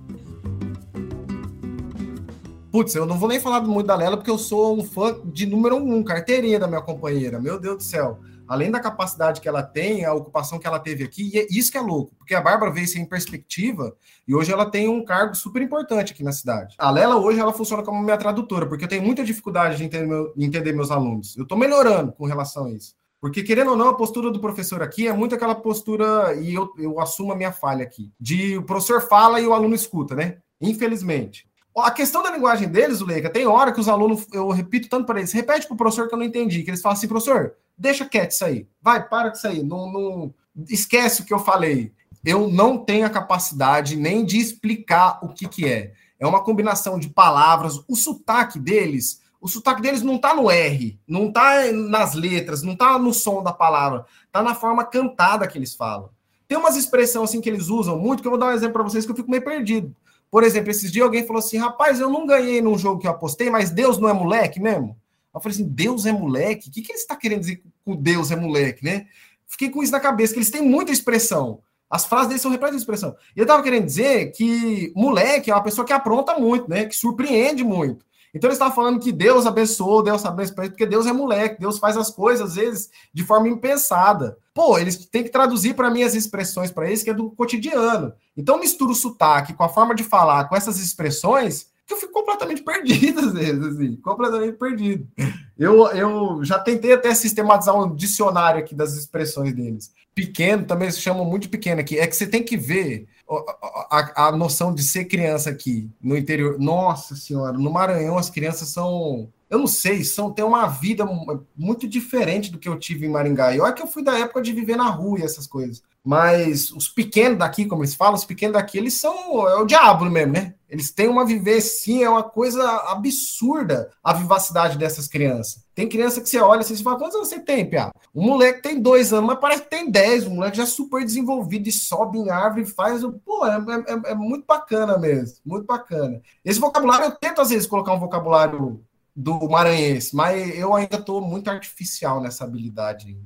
Putz, eu não vou nem falar muito da Lela, porque eu sou um fã de número um, carteirinha da minha companheira. Meu Deus do céu. além da capacidade que ela tem, a ocupação que ela teve aqui, e é isso que é louco, porque a Bárbara veio sem perspectiva e hoje ela tem um cargo super importante aqui na cidade. A Lela hoje ela funciona como minha tradutora, porque eu tenho muita dificuldade de entender, meu, de entender meus alunos. Eu estou melhorando com relação a isso. Porque, querendo ou não, a postura do professor aqui é muito aquela postura, e eu, eu assumo a minha falha aqui, de o professor fala e o aluno escuta, né? Infelizmente. A questão da linguagem deles, Leica, tem hora que os alunos, eu repito tanto para eles, repete para o professor que eu não entendi, que eles falam assim, professor, deixa quieto isso aí, vai, para com isso aí, não, não, esquece o que eu falei. Eu não tenho a capacidade nem de explicar o que, que é. É uma combinação de palavras, o sotaque deles, o sotaque deles não tá no R, não tá nas letras, não tá no som da palavra, tá na forma cantada que eles falam. Tem umas expressões assim que eles usam muito, que eu vou dar um exemplo para vocês que eu fico meio perdido. Por exemplo, esses dias alguém falou assim: rapaz, eu não ganhei num jogo que eu apostei, mas Deus não é moleque mesmo? Eu falei assim: Deus é moleque? O que, que ele está querendo dizer com Deus é moleque, né? Fiquei com isso na cabeça, que eles têm muita expressão. As frases deles são repletas de expressão. E eu estava querendo dizer que moleque é uma pessoa que apronta muito, né? Que surpreende muito. Então ele estava falando que Deus abençoou, Deus abençoou, porque Deus é moleque, Deus faz as coisas, às vezes, de forma impensada. Pô, eles têm que traduzir para mim as expressões para eles, que é do cotidiano. Então misturo o sotaque com a forma de falar, com essas expressões, que eu fico completamente perdido, às vezes, assim, completamente perdido. Eu, eu já tentei até sistematizar um dicionário aqui das expressões deles. Pequeno, também se chama muito pequeno aqui. É que você tem que ver a, a, noção de ser criança aqui no interior. Nossa senhora, no Maranhão as crianças são, eu não sei, são tem uma vida muito diferente do que eu tive em Maringá. E olha que eu fui da época de viver na rua e essas coisas. Mas os pequenos daqui, como eles falam, os pequenos daqui, eles são é o diabo mesmo, né? Eles têm uma vivência, é uma coisa absurda a vivacidade dessas crianças. Tem criança que você olha assim, você fala, quantos anos você tem, Pia? O moleque tem dois anos, mas parece que tem dez. O moleque já é super desenvolvido e sobe em árvore faz. Pô, é, é, é muito bacana mesmo. Muito bacana. Esse vocabulário, eu tento às vezes colocar um vocabulário do maranhense, mas eu ainda estou muito artificial nessa habilidade.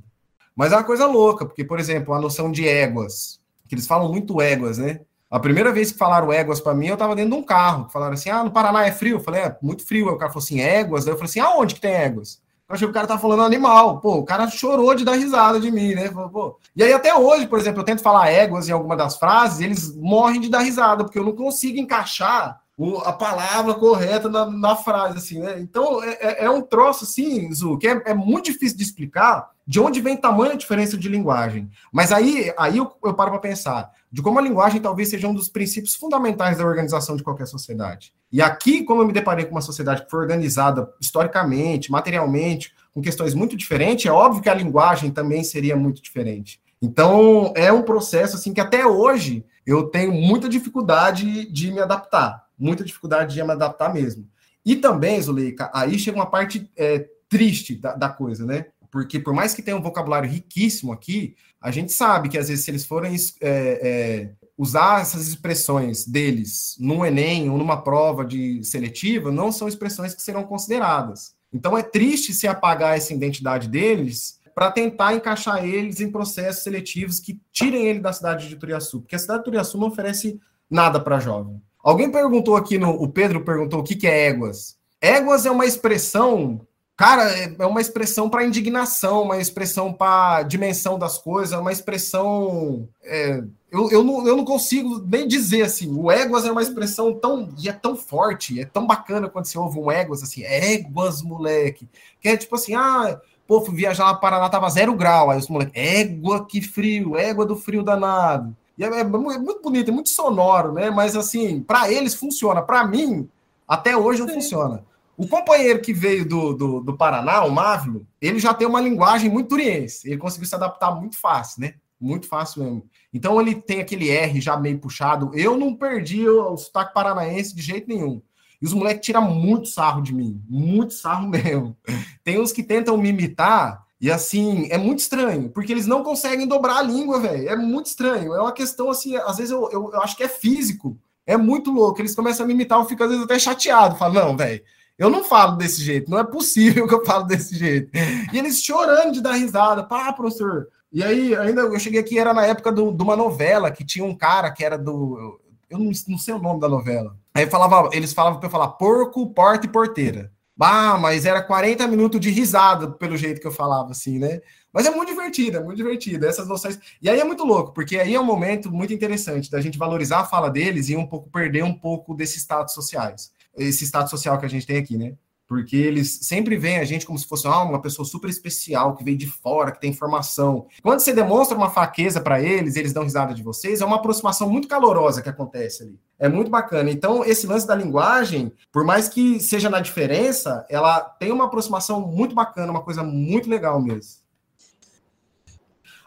Mas é uma coisa louca, porque, por exemplo, a noção de éguas, que eles falam muito éguas, né? A primeira vez que falaram éguas para mim, eu estava dentro de um carro. Falaram assim: ah, no Paraná é frio. Eu falei: é, muito frio. Aí o cara falou assim: éguas. Daí eu falei assim: aonde que tem éguas? Eu achei que o cara tá falando animal. Pô, o cara chorou de dar risada de mim, né? Pô. E aí, até hoje, por exemplo, eu tento falar éguas em alguma das frases, eles morrem de dar risada, porque eu não consigo encaixar o, a palavra correta na, na, frase, assim, né? Então, é, é, é um troço, assim, Zu, que é, é, muito difícil de explicar de onde vem tamanha diferença de linguagem. Mas aí, aí eu, eu paro para pensar de como a linguagem talvez seja um dos princípios fundamentais da organização de qualquer sociedade. E aqui, como eu me deparei com uma sociedade que foi organizada historicamente, materialmente, com questões muito diferentes, é óbvio que a linguagem também seria muito diferente. Então, é um processo assim que até hoje eu tenho muita dificuldade de me adaptar muita dificuldade de me adaptar mesmo. E também, Zuleika, aí chega uma parte é, triste da, da, coisa, né? Porque por mais que tenha um vocabulário riquíssimo aqui, a gente sabe que às vezes se eles forem é, é, usar essas expressões deles num Enem ou numa prova de seletiva, não são expressões que serão consideradas. Então é triste se apagar essa identidade deles para tentar encaixar eles em processos seletivos que tirem ele da cidade de Turiaçu, porque a cidade de Turiaçu não oferece nada para jovem. Alguém perguntou aqui, no, o Pedro perguntou o que, que é éguas. Éguas é uma expressão, cara, é, é uma expressão para indignação, uma expressão para dimensão das coisas, uma expressão. É, eu, eu, não, eu não consigo nem dizer assim. O éguas é uma expressão tão. e é tão forte, é tão bacana quando você ouve um éguas assim, éguas, moleque. Que é tipo assim, ah, pô, fui viajar lá para Paraná, tava zero grau. Aí os moleques, égua, que frio, égua do frio danado. E é, é, é muito bonito, é muito sonoro, né? Mas assim, para eles funciona. Para mim, até hoje não Sim. funciona. O companheiro que veio do, do, do, Paraná, o Mávilo, ele já tem uma linguagem muito turiense. Ele conseguiu se adaptar muito fácil, né? Muito fácil mesmo. Então ele tem aquele R já meio puxado. Eu não perdi o, o sotaque paranaense de jeito nenhum. E os moleques tiram muito sarro de mim. Muito sarro *laughs* mesmo. Tem uns que tentam me imitar e assim, é muito estranho, porque eles não conseguem dobrar a língua, velho. É muito estranho. É uma questão assim, às vezes eu, eu, eu, acho que é físico. É muito louco. Eles começam a me imitar, eu fico às vezes até chateado. Falo, não, velho, eu não falo desse jeito, não é possível *laughs* que eu falo desse jeito. E eles chorando de dar risada. Pá, professor. E aí, ainda eu cheguei aqui, era na época do, de uma novela que tinha um cara que era do. Eu não, não sei o nome da novela. Aí falava, eles falavam para eu falar porco, porta e porteira. Ah, mas era 40 minutos de risada pelo jeito que eu falava, assim, né? Mas é muito divertido, é muito divertido. Essas noções. E aí é muito louco, porque aí é um momento muito interessante da gente valorizar a fala deles e um pouco perder um pouco desses status sociais. Esse status social que a gente tem aqui, né? Porque eles sempre veem a gente como se fosse ah, uma pessoa super especial, que veio de fora, que tem informação. Quando você demonstra uma fraqueza para eles, eles dão risada de vocês, é uma aproximação muito calorosa que acontece ali. É muito bacana. Então, esse lance da linguagem, por mais que seja na diferença, ela tem uma aproximação muito bacana, uma coisa muito legal mesmo.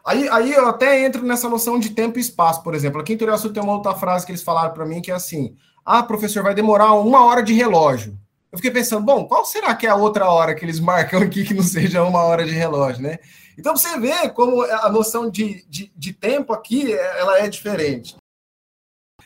Aí, aí eu até entro nessa noção de tempo e espaço, por exemplo. Aqui em Teoriaçu tem uma outra frase que eles falaram para mim que é assim: ah, professor, vai demorar uma hora de relógio eu fiquei pensando, bom, qual será que é a outra hora que eles marcam aqui que não seja uma hora de relógio, né? Então você vê como a noção de, de, de tempo aqui ela é diferente.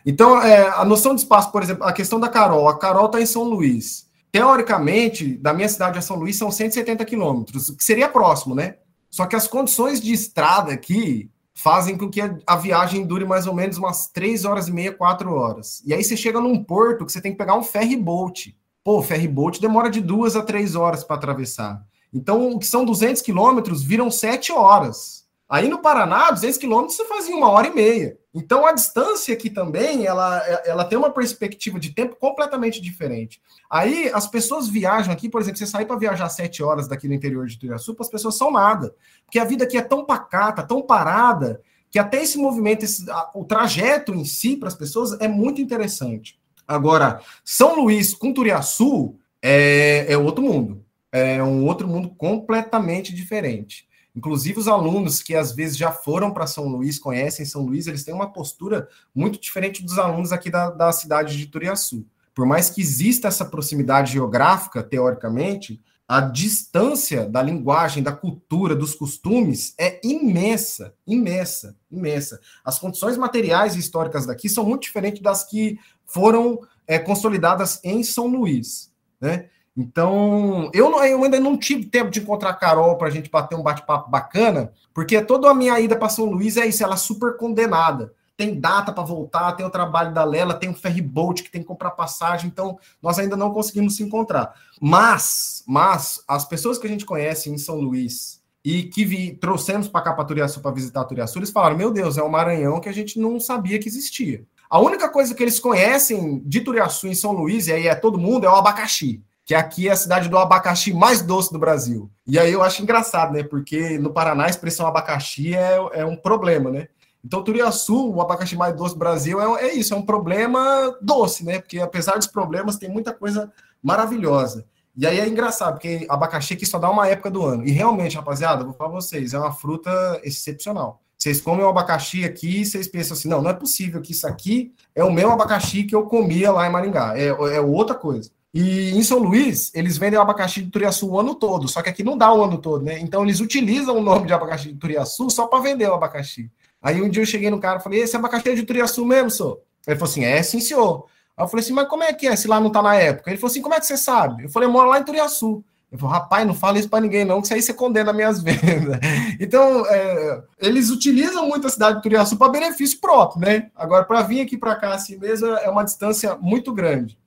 Então, é, a noção de espaço, por exemplo, a questão da Carol. A Carol está em São Luís. Teoricamente, da minha cidade a São Luís são 170 quilômetros, que seria próximo, né? Só que as condições de estrada aqui fazem com que a, viagem dure mais ou menos umas 3 horas e meia, 4 horas. E aí você chega num porto que você tem que pegar um ferry boat. Pô, ferry boat demora de duas a três horas para atravessar. Então, o que são 200 quilômetros viram sete horas. Aí no Paraná, 200 quilômetros você fazia uma hora e meia. Então, a distância aqui também, ela, ela tem uma perspectiva de tempo completamente diferente. Aí, as pessoas viajam aqui, por exemplo, você sair para viajar sete horas daqui no interior de Tuiaçu, as pessoas são nada. Porque a vida aqui é tão pacata, tão parada, que até esse movimento, esse, o trajeto em si para as pessoas é muito interessante. Agora, São Luís com Turiaçu é, é outro mundo. É um outro mundo completamente diferente. Inclusive, os alunos que às vezes já foram para São Luís, conhecem São Luís, eles têm uma postura muito diferente dos alunos aqui da, da cidade de Turiaçu. Por mais que exista essa proximidade geográfica, teoricamente, a distância da linguagem, da cultura, dos costumes é imensa, imensa, imensa. As condições materiais e históricas daqui são muito diferentes das que foram é, consolidadas em São Luís, né? Então, eu, não, eu, ainda não tive tempo de encontrar a Carol para a gente bater um bate-papo bacana, porque toda a minha ida para São Luís é isso, ela é super condenada. Tem data para voltar, tem o trabalho da Lela, tem o ferry boat que tem que comprar passagem, então nós ainda não conseguimos se encontrar. Mas, mas as pessoas que a gente conhece em São Luís e que vi, trouxemos para cá para Turiaçu para visitar Turiaçu, eles falaram: "Meu Deus, é um Maranhão que a gente não sabia que existia". A única coisa que eles conhecem de Turiaçu em São Luís, e aí é todo mundo, é o abacaxi. Que aqui é a cidade do abacaxi mais doce do Brasil. E aí eu acho engraçado, né? Porque no Paraná a expressão abacaxi é, é um problema, né? Então, Turiaçu, o abacaxi mais doce do Brasil, é, é isso, é um problema doce, né? Porque apesar dos problemas, tem muita coisa maravilhosa. E aí é engraçado, porque abacaxi aqui só dá uma época do ano. E realmente, rapaziada, vou falar pra vocês, é uma fruta excepcional. Vocês comem o abacaxi aqui e vocês pensam assim: não, não é possível que isso aqui é o meu abacaxi que eu comia lá em Maringá. É, é outra coisa. E em São Luís, eles vendem o abacaxi de Turiaçu o ano todo, só que aqui não dá o ano todo, né? Então eles utilizam o nome de abacaxi de Turiaçu só para vender o abacaxi. Aí um dia eu cheguei no cara e falei: esse abacaxi é de Turiaçu mesmo, senhor? Ele falou assim: é, sim, senhor. Aí eu falei assim: mas como é que é se lá não tá na época? Ele falou assim: como é que você sabe? Eu falei: eu moro lá em Turiaçu. Eu falo, rapaz, não fala isso para ninguém, não, que isso aí você condena minhas *laughs* vendas. Então, é, eles utilizam muito a cidade de Turiaçu para benefício próprio, né? Agora, para vir aqui para cá assim mesmo, é uma distância muito grande.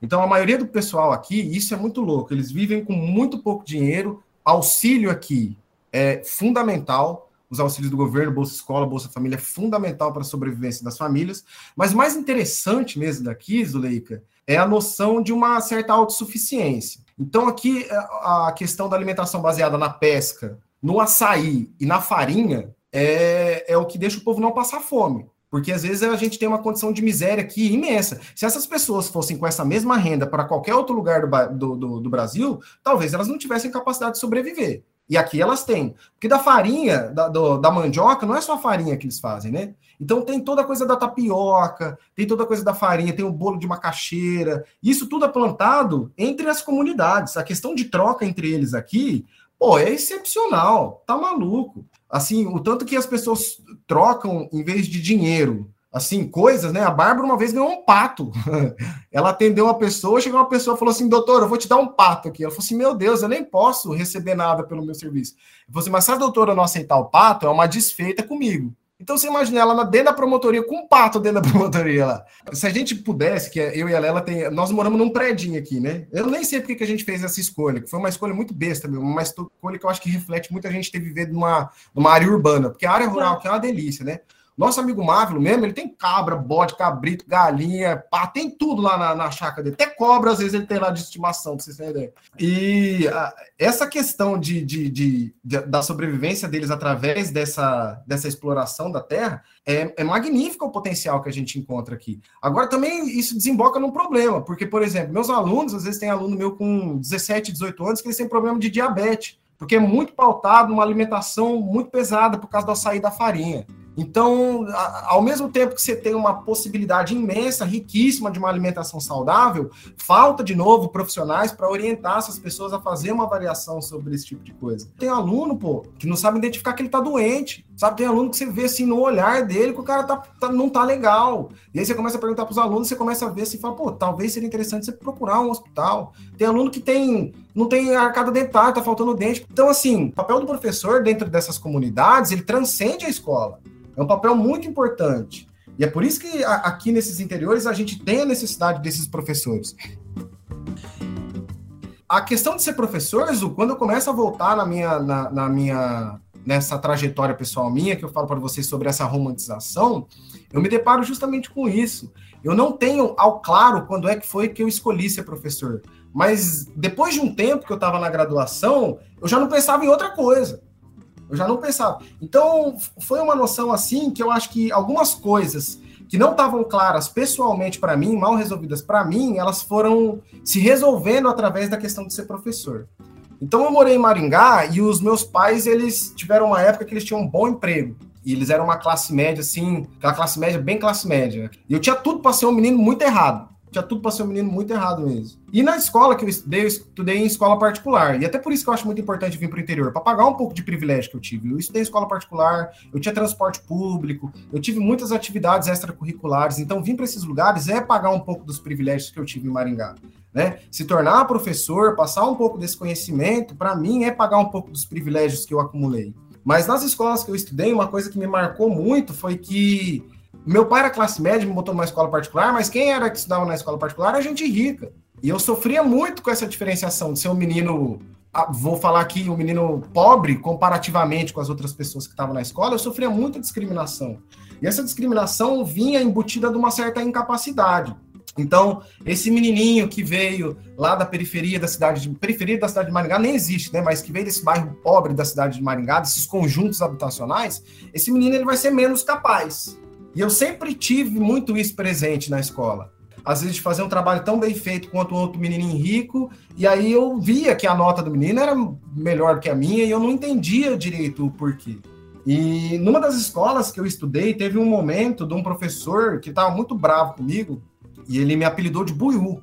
Então, a maioria do pessoal aqui, isso é muito louco, eles vivem com muito pouco dinheiro, auxílio aqui é fundamental, os auxílios do governo, Bolsa Escola, Bolsa Família, é fundamental para a sobrevivência das famílias. Mas mais interessante mesmo daqui, Zuleika, é a noção de uma certa autossuficiência. Então, aqui, é, a questão da alimentação baseada na pesca, no açaí e na farinha é, é o que deixa o povo não passar fome. Porque às vezes a gente tem uma condição de miséria aqui imensa. Se essas pessoas fossem com essa mesma renda para qualquer outro lugar do, do, do, Brasil, talvez elas não tivessem capacidade de sobreviver. E aqui elas têm. Porque da farinha, da, do, da mandioca, não é só a farinha que eles fazem, né? Então tem toda a coisa da tapioca, tem toda a coisa da farinha, tem o bolo de macaxeira. Isso tudo é plantado entre as comunidades. A questão de troca entre eles aqui, pô, é excepcional. Tá maluco. Assim, o tanto que as pessoas trocam em vez de dinheiro assim, coisas, né? A Bárbara uma vez ganhou um pato. *laughs* ela atendeu uma pessoa, chegou uma pessoa e falou assim: doutor, eu vou te dar um pato aqui. Ela falou assim: meu Deus, eu nem posso receber nada pelo meu serviço. Eu falei assim: mas se a doutora não aceitar o pato, é uma desfeita comigo. Então você imagina ela dentro da promotoria, com um pato dentro da *laughs* promotoria lá. Se a gente pudesse, que eu e a Lela tem. Nós moramos num prédio aqui, né? Eu nem sei porque que a gente fez essa escolha, que foi uma escolha muito besta, mesmo, uma escolha que eu acho que reflete muita gente ter vivido numa, numa área urbana, porque a área rural que é uma delícia, né? Nosso amigo Mávilo mesmo, ele tem cabra, bode, cabrito, galinha, pá, tem tudo lá na, na chácara dele. Até cobra, às vezes, ele tem lá de estimação, pra vocês terem ideia. E a, essa questão de, de, de, de, da sobrevivência deles através dessa, dessa exploração da terra é, é magnífico o potencial que a gente encontra aqui. Agora, também isso desemboca num problema, porque, por exemplo, meus alunos, às vezes tem aluno meu com 17, 18 anos que eles têm problema de diabetes, porque é muito pautado uma alimentação muito pesada por causa do açaí da farinha. Então, ao mesmo tempo que você tem uma possibilidade imensa, riquíssima de uma alimentação saudável, falta de novo profissionais para orientar essas pessoas a fazer uma avaliação sobre esse tipo de coisa. Tem aluno, pô, que não sabe identificar que ele está doente. Sabe, tem aluno que você vê assim no olhar dele que o cara tá, tá não tá legal. E aí você começa a perguntar para os alunos, você começa a ver assim, fala, pô, talvez seria interessante você procurar um hospital. Tem aluno que tem não tem arcada dentária, tá faltando dente. Então, assim, o papel do professor dentro dessas comunidades, ele transcende a escola. É um papel muito importante. E é por isso que aqui nesses interiores a gente tem a necessidade desses professores. A questão de ser professor, quando eu começo a voltar na minha, na, na minha nessa trajetória pessoal minha, que eu falo para vocês sobre essa romantização, eu me deparo justamente com isso. Eu não tenho ao claro quando é que foi que eu escolhi ser professor. Mas depois de um tempo que eu estava na graduação, eu já não pensava em outra coisa. Eu já não pensava. Então, foi uma noção assim que eu acho que algumas coisas que não estavam claras pessoalmente para mim, mal resolvidas para mim, elas foram se resolvendo através da questão de ser professor. Então, eu morei em Maringá e os meus pais, eles tiveram uma época que eles tinham um bom emprego. E eles eram uma classe média, assim, aquela classe média, bem classe média. E eu tinha tudo para ser um menino muito errado tinha tudo para ser um menino muito errado mesmo. E na escola que eu estudei, eu estudei em escola particular. E até por isso que eu acho muito importante vir para o interior, para pagar um pouco de privilégio que eu tive. Eu estudei em escola particular, eu tinha transporte público, eu tive muitas atividades extracurriculares. Então, vir para esses lugares é pagar um pouco dos privilégios que eu tive em Maringá. Né? Se tornar professor, passar um pouco desse conhecimento, para mim é pagar um pouco dos privilégios que eu acumulei. Mas nas escolas que eu estudei, uma coisa que me marcou muito foi que meu pai era classe média, me botou numa escola particular, mas quem era que estudava na escola particular era gente rica. E eu sofria muito com essa diferenciação de ser um menino, ah, vou falar aqui, um menino pobre comparativamente com as outras pessoas que estavam na escola, eu sofria muita discriminação. E essa discriminação vinha embutida de uma certa incapacidade. Então, esse menininho que veio lá da periferia da cidade de periferia da cidade de Maringá nem existe, né? Mas que veio desse bairro pobre da cidade de Maringá, desses conjuntos habitacionais, esse menino ele vai ser menos capaz. E eu sempre tive muito isso presente na escola. Às vezes de fazer um trabalho tão bem feito quanto outro menininho rico, e aí eu via que a nota do menino era melhor que a minha e eu não entendia direito o porquê. E numa das escolas que eu estudei, teve um momento de um professor que estava muito bravo comigo, e ele me apelidou de Buiú.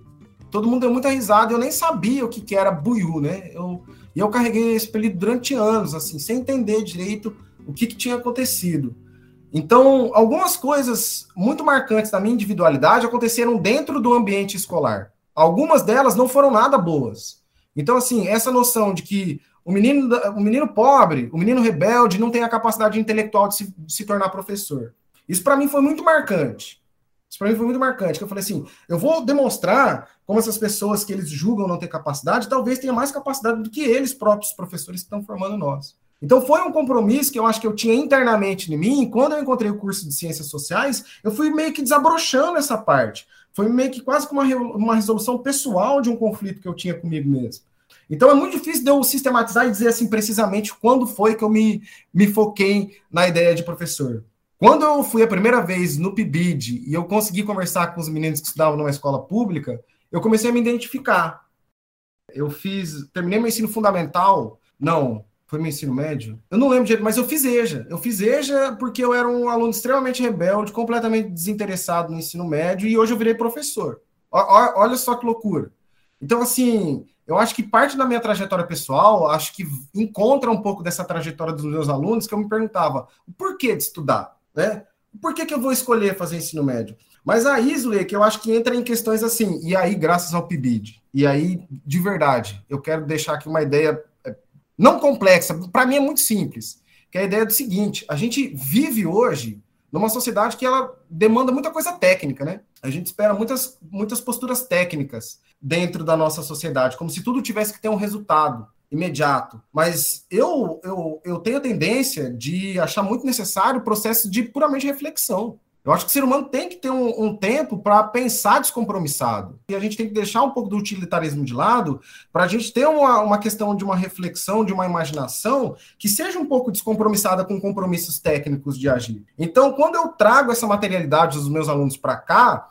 Todo mundo deu muita risada, eu nem sabia o que, que era Buiú, né? Eu, e eu carreguei esse apelido durante anos, assim, sem entender direito o que, que tinha acontecido. Então, algumas coisas muito marcantes da minha individualidade aconteceram dentro do ambiente escolar. Algumas delas não foram nada boas. Então, assim, essa noção de que o menino, o menino pobre, o menino rebelde, não tem a capacidade intelectual de se, de se tornar professor. Isso para mim foi muito marcante. Isso para mim foi muito marcante. Que eu falei assim: eu vou demonstrar como essas pessoas que eles julgam não ter capacidade, talvez tenham mais capacidade do que eles próprios, professores que estão formando nós. Então foi um compromisso que eu acho que eu tinha internamente em mim. Quando eu encontrei o curso de ciências sociais, eu fui meio que desabrochando essa parte. Foi meio que quase como uma, uma resolução pessoal de um conflito que eu tinha comigo mesmo. Então é muito difícil de eu sistematizar e dizer assim precisamente quando foi que eu me, me foquei na ideia de professor. Quando eu fui a primeira vez no PIBID e eu consegui conversar com os meninos que estudavam numa escola pública, eu comecei a me identificar. Eu fiz, terminei meu ensino fundamental, não, foi meu ensino médio? Eu não lembro direito, mas eu fiz EJA. Eu fiz EJA porque eu era um aluno extremamente rebelde, completamente desinteressado no ensino médio, e hoje eu virei professor. O, olha só que loucura. Então, assim, eu acho que parte da minha trajetória pessoal, acho que encontra um pouco dessa trajetória dos meus alunos, que eu me perguntava, o porquê de estudar, né? Por que, que eu vou escolher fazer ensino médio? Mas a Isley, que eu acho que entra em questões assim, e aí, graças ao PIBID, e aí, de verdade, eu quero deixar aqui uma ideia não complexa, para mim é muito simples. que é a ideia do seguinte: a gente vive hoje numa sociedade que ela demanda muita coisa técnica, né? A gente espera muitas, muitas posturas técnicas dentro da nossa sociedade, como se tudo tivesse que ter um resultado imediato. Mas eu, eu, eu tenho a tendência de achar muito necessário o processo de puramente reflexão. Eu acho que o ser humano tem que ter um, um tempo para pensar descompromissado. E a gente tem que deixar um pouco do utilitarismo de lado para a gente ter uma, uma questão de uma reflexão, de uma imaginação que seja um pouco descompromissada com compromissos técnicos de agir. Então, quando eu trago essa materialidade dos meus alunos para cá,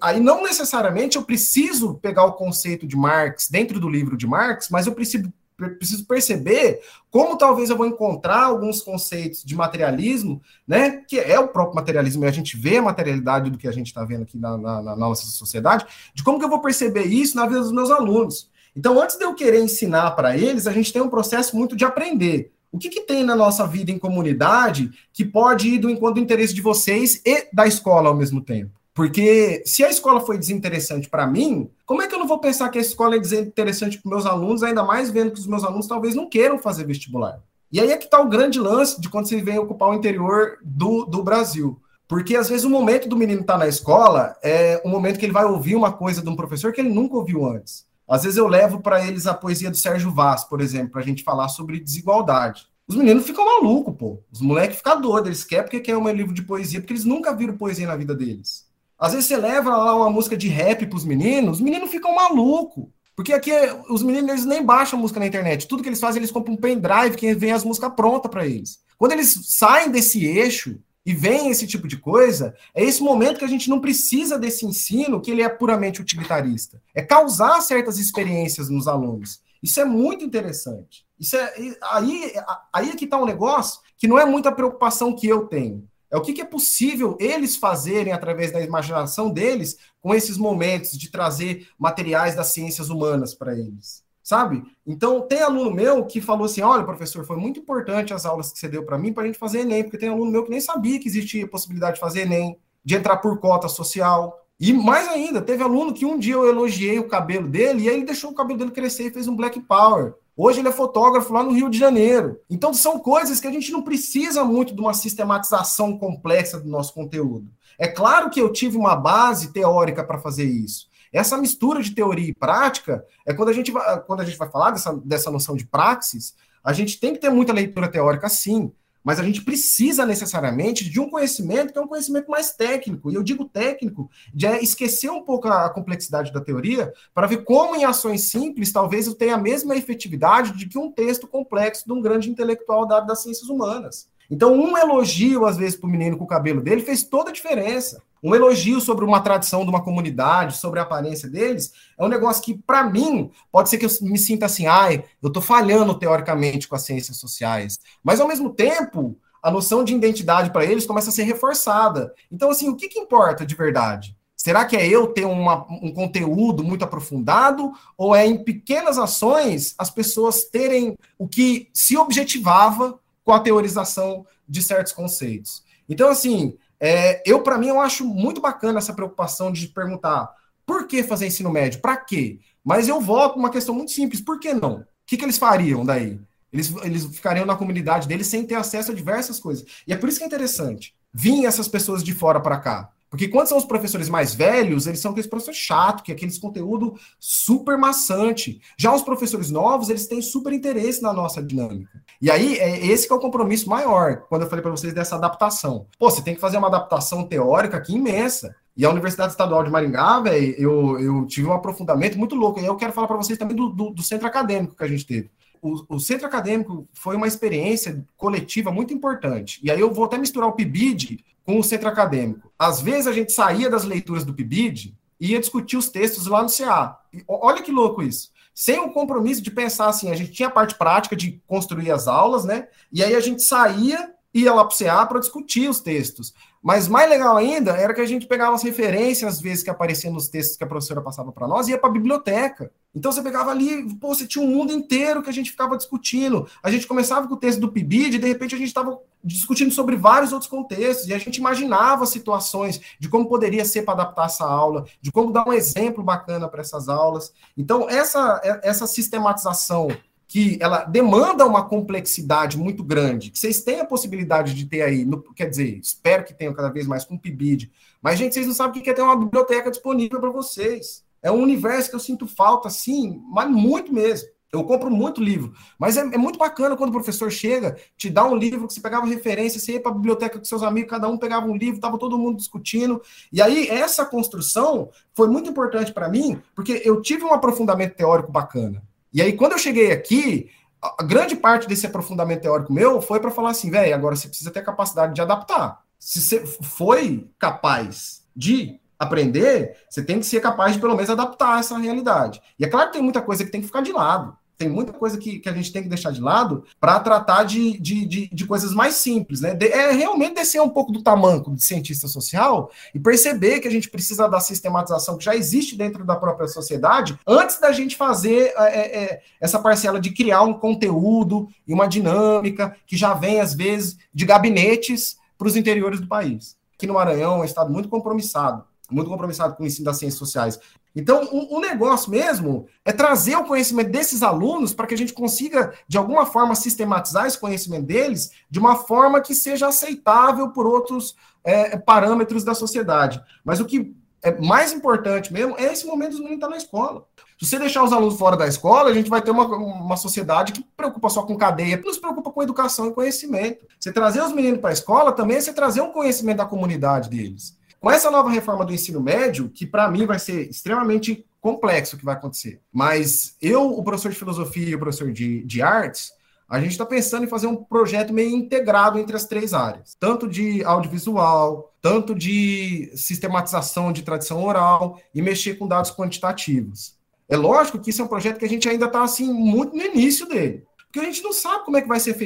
aí não necessariamente eu preciso pegar o conceito de Marx dentro do livro de Marx, mas eu preciso preciso perceber como talvez eu vou encontrar alguns conceitos de materialismo, né, que é o próprio materialismo, e a gente vê a materialidade do que a gente está vendo aqui na, na, na, nossa sociedade, de como que eu vou perceber isso na vida dos meus alunos. Então, antes de eu querer ensinar para eles, a gente tem um processo muito de aprender. O que, que tem na nossa vida em comunidade que pode ir do encontro do interesse de vocês e da escola ao mesmo tempo? Porque se a escola foi desinteressante para mim, como é que eu não vou pensar que a escola é desinteressante para meus alunos, ainda mais vendo que os meus alunos talvez não queiram fazer vestibular? E aí é que está o grande lance de quando você vem ocupar o interior do, do Brasil. Porque às vezes o momento do menino estar tá na escola é o momento que ele vai ouvir uma coisa de um professor que ele nunca ouviu antes. Às vezes eu levo para eles a poesia do Sérgio Vaz, por exemplo, para a gente falar sobre desigualdade. Os meninos ficam malucos, pô. Os moleques ficam doidos. Eles querem porque quer um livro de poesia, porque eles nunca viram poesia na vida deles. Às vezes você leva lá uma música de rap para os meninos, os meninos ficam malucos. Porque aqui os meninos eles nem baixam música na internet. Tudo que eles fazem, eles compram um pendrive que vem as músicas prontas para eles. Quando eles saem desse eixo e vem esse tipo de coisa, é esse momento que a gente não precisa desse ensino que ele é puramente utilitarista. É causar certas experiências nos alunos. Isso é muito interessante. Isso é aí aí é que está um negócio que não é muita preocupação que eu tenho. É o que, que, é possível eles fazerem através da imaginação deles com esses momentos de trazer materiais das ciências humanas para eles, sabe? Então, tem aluno meu que falou assim: olha, professor, foi muito importante as aulas que você deu para mim para a gente fazer Enem, porque tem aluno meu que nem sabia que existia possibilidade de fazer Enem, de entrar por cota social. E mais ainda, teve aluno que um dia eu elogiei o cabelo dele e aí ele deixou o cabelo dele crescer e fez um Black Power. Hoje ele é fotógrafo lá no Rio de Janeiro. Então são coisas que a gente não precisa muito de uma sistematização complexa do nosso conteúdo. É claro que eu tive uma base teórica para fazer isso. Essa mistura de teoria e prática é quando a gente vai, quando a gente vai falar dessa, dessa noção de praxis, a gente tem que ter muita leitura teórica sim, mas a gente precisa necessariamente de um conhecimento que é um conhecimento mais técnico. E eu digo técnico, de é esquecer um pouco a complexidade da teoria, para ver como em ações simples talvez eu tenha a mesma efetividade de que um texto complexo de um grande intelectual dado das ciências humanas. Então, um elogio, às vezes, para o menino com o cabelo dele fez toda a diferença. Um elogio sobre uma tradição de uma comunidade, sobre a aparência deles, é um negócio que, para mim, pode ser que eu me sinta assim, ai, eu estou falhando teoricamente com as ciências sociais. Mas, ao mesmo tempo, a noção de identidade para eles começa a ser reforçada. Então, assim, o que, que importa de verdade? Será que é eu ter uma, um conteúdo muito aprofundado ou é em pequenas ações as pessoas terem o que se objetivava com a teorização de certos conceitos. Então, assim, é, eu, para mim, eu acho muito bacana essa preocupação de perguntar por que fazer ensino médio? Para quê? Mas eu volto uma questão muito simples: por que não? O que, que eles fariam daí? Eles, eles ficariam na comunidade deles sem ter acesso a diversas coisas. E é por isso que é interessante vir essas pessoas de fora para cá. Porque quando são os professores mais velhos, eles são aqueles professores chatos, que é aqueles conteúdo super maçante. Já os professores novos, eles têm super interesse na nossa dinâmica. E aí, é esse é o compromisso maior, quando eu falei para vocês dessa adaptação. Pô, você tem que fazer uma adaptação teórica aqui imensa. E a Universidade Estadual de Maringá, velho, eu, eu tive um aprofundamento muito louco. E eu quero falar para vocês também do, do, do centro acadêmico que a gente teve o, o, centro acadêmico foi uma experiência coletiva muito importante. E aí eu vou até misturar o PIBID com o centro acadêmico. Às vezes a gente saía das leituras do PIBID e ia discutir os textos lá no CA. E olha que louco isso. Sem o compromisso de pensar assim, a gente tinha a parte prática de construir as aulas, né? E aí a gente saía ia lá para o CA para discutir os textos. Mas mais legal ainda era que a gente pegava as referências, às vezes, que apareciam nos textos que a professora passava para nós, e ia para a biblioteca. Então você pegava ali, pô, você tinha um mundo inteiro que a gente ficava discutindo. A gente começava com o texto do PIBID, e de repente a gente estava discutindo sobre vários outros contextos, e a gente imaginava situações de como poderia ser para adaptar essa aula, de como dar um exemplo bacana para essas aulas. Então, essa, essa sistematização que ela demanda uma complexidade muito grande, que vocês têm a possibilidade de ter aí, no, quer dizer, espero que tenham cada vez mais com PIBID, mas, gente, vocês não sabem o que é ter uma biblioteca disponível para vocês. É um universo que eu sinto falta, sim, mas muito mesmo. Eu compro muito livro, mas é, é, muito bacana quando o professor chega, te dá um livro que você pegava referência, você ia para a biblioteca com seus amigos, cada um pegava um livro, estava todo mundo discutindo. E aí, essa construção foi muito importante para mim, porque eu tive um aprofundamento teórico bacana. E aí, quando eu cheguei aqui, a grande parte desse aprofundamento teórico meu foi para falar assim, velho, agora você precisa ter capacidade de adaptar. Se você foi capaz de aprender, você tem que ser capaz de pelo menos adaptar essa realidade. E é claro que tem muita coisa que tem que ficar de lado tem muita coisa que, que a gente tem que deixar de lado para tratar de, de, de, de, coisas mais simples, né? De, é realmente descer um pouco do tamanco de cientista social e perceber que a gente precisa da sistematização que já existe dentro da própria sociedade antes da gente fazer é, é, é essa parcela de criar um conteúdo e uma dinâmica que já vem, às vezes, de gabinetes para os interiores do país. Aqui no Maranhão é um estado muito compromissado muito compromissado com o ensino das ciências sociais. Então, o, o, negócio mesmo é trazer o conhecimento desses alunos para que a gente consiga, de alguma forma, sistematizar esse conhecimento deles de uma forma que seja aceitável por outros é, parâmetros da sociedade. Mas o que é mais importante mesmo é esse momento dos meninos estar na escola. Se você deixar os alunos fora da escola, a gente vai ter uma, uma sociedade que preocupa só com cadeia, não se preocupa com educação e conhecimento. Você trazer os meninos para a escola também é você trazer um conhecimento da comunidade deles. Com essa nova reforma do ensino médio, que para mim vai ser extremamente complexo o que vai acontecer, mas eu, o professor de filosofia e o professor de, de artes, a gente está pensando em fazer um projeto meio integrado entre as três áreas, tanto de audiovisual, tanto de sistematização de tradição oral e mexer com dados quantitativos. É lógico que isso é um projeto que a gente ainda está assim muito no início dele, porque a gente não sabe como é que vai ser,